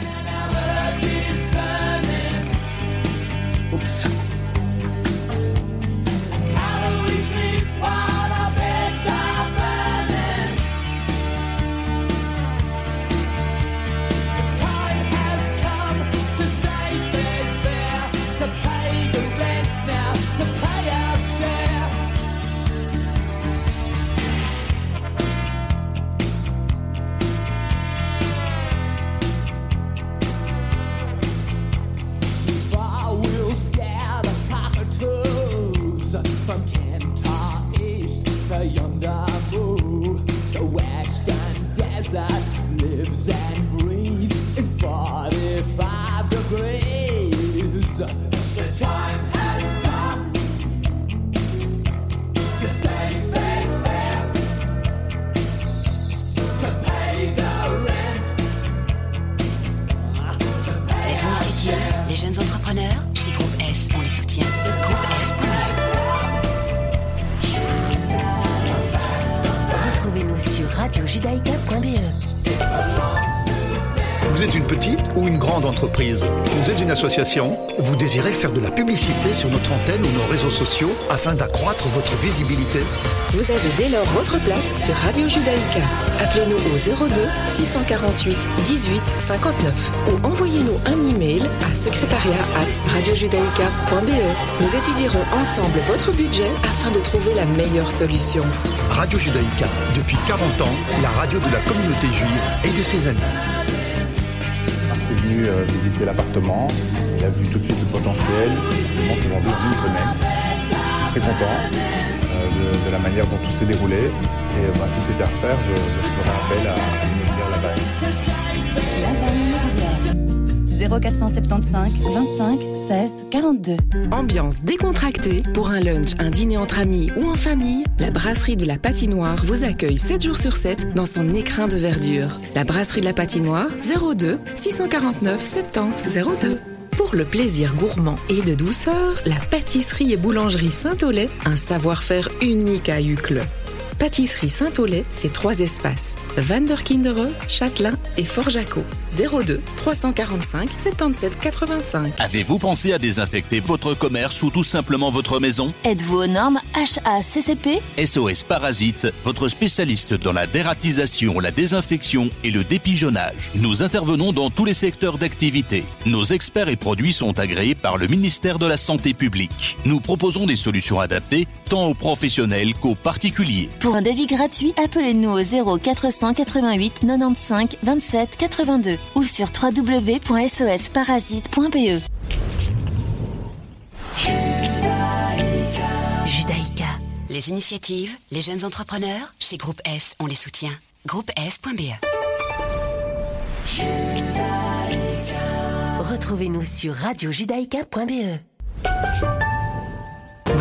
Association Vous désirez faire de la publicité sur notre antenne ou nos réseaux sociaux afin d'accroître votre visibilité? Vous avez dès lors votre place sur Radio Judaïka. Appelez-nous au 02 648 18 59 ou envoyez-nous un email à secrétariat at radiojudaïka.be. Nous étudierons ensemble votre budget afin de trouver la meilleure solution. Radio Judaïka, depuis 40 ans, la radio de la communauté juive et de ses amis. est venu euh, visiter l'appartement. Il a vu tout de suite le potentiel. L'appartement s'est vendu en une semaine. Très content euh, de, de la manière dont tout s'est déroulé. Et euh, bah, si c'était à refaire, je, je ferai appel à, Laval. Laval Immobilière. 0475 25 16 42. Ambiance décontractée pour un lunch, un dîner entre amis ou en famille, la brasserie de la patinoire vous accueille 7 jours sur 7 dans son écrin de verdure. La brasserie de la patinoire 02 649 70 02. Pour le plaisir gourmand et de douceur, la pâtisserie et boulangerie Saint-Olay, un savoir-faire unique à Uccle. Pâtisserie Saint-Olay, c'est trois espaces. Vanderkindere, Châtelain et Fort-Jaco. 02 345 77 85. Avez-vous pensé à désinfecter votre commerce ou tout simplement votre maison? Êtes-vous aux normes HACCP SOS Parasite, votre spécialiste dans la dératisation, la désinfection et le dépigeonnage. Nous intervenons dans tous les secteurs d'activité. Nos experts et produits sont agréés par le ministère de la Santé publique. Nous proposons des solutions adaptées tant aux professionnels qu'aux particuliers. Pour un devis gratuit, appelez-nous au 0488 95 27 82 ou sur www.sosparasite.be. Judaïka. Les initiatives, les jeunes entrepreneurs, chez Groupe S, on les soutient. Groupe S.be. Retrouvez-nous sur radiojudaïka.be.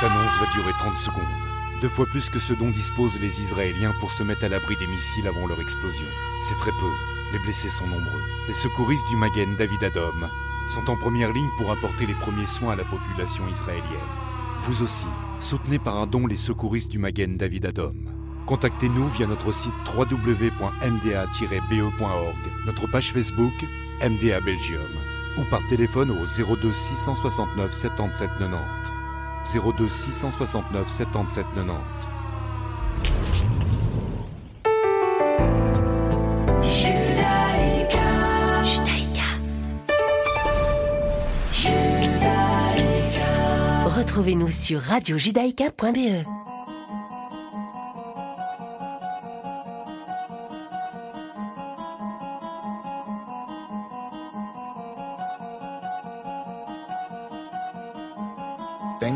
Cette annonce va durer 30 secondes. Deux fois plus que ce dont disposent les Israéliens pour se mettre à l'abri des missiles avant leur explosion. C'est très peu. Les blessés sont nombreux. Les secouristes du Magen David Adom sont en première ligne pour apporter les premiers soins à la population israélienne. Vous aussi, soutenez par un don les secouristes du Magen David Adom. Contactez-nous via notre site www.mda-be.org, notre page Facebook MDA Belgium ou par téléphone au 02 669 77 90. 02 669 77 90. Retrouvez-nous sur radiojudaïka.be.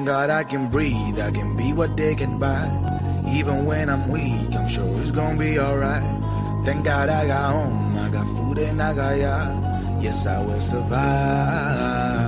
God I can breathe, I can be what they can buy. Even when I'm weak, I'm sure it's gonna be alright. Thank God I got home, I got food and I got ya. Yes, I will survive.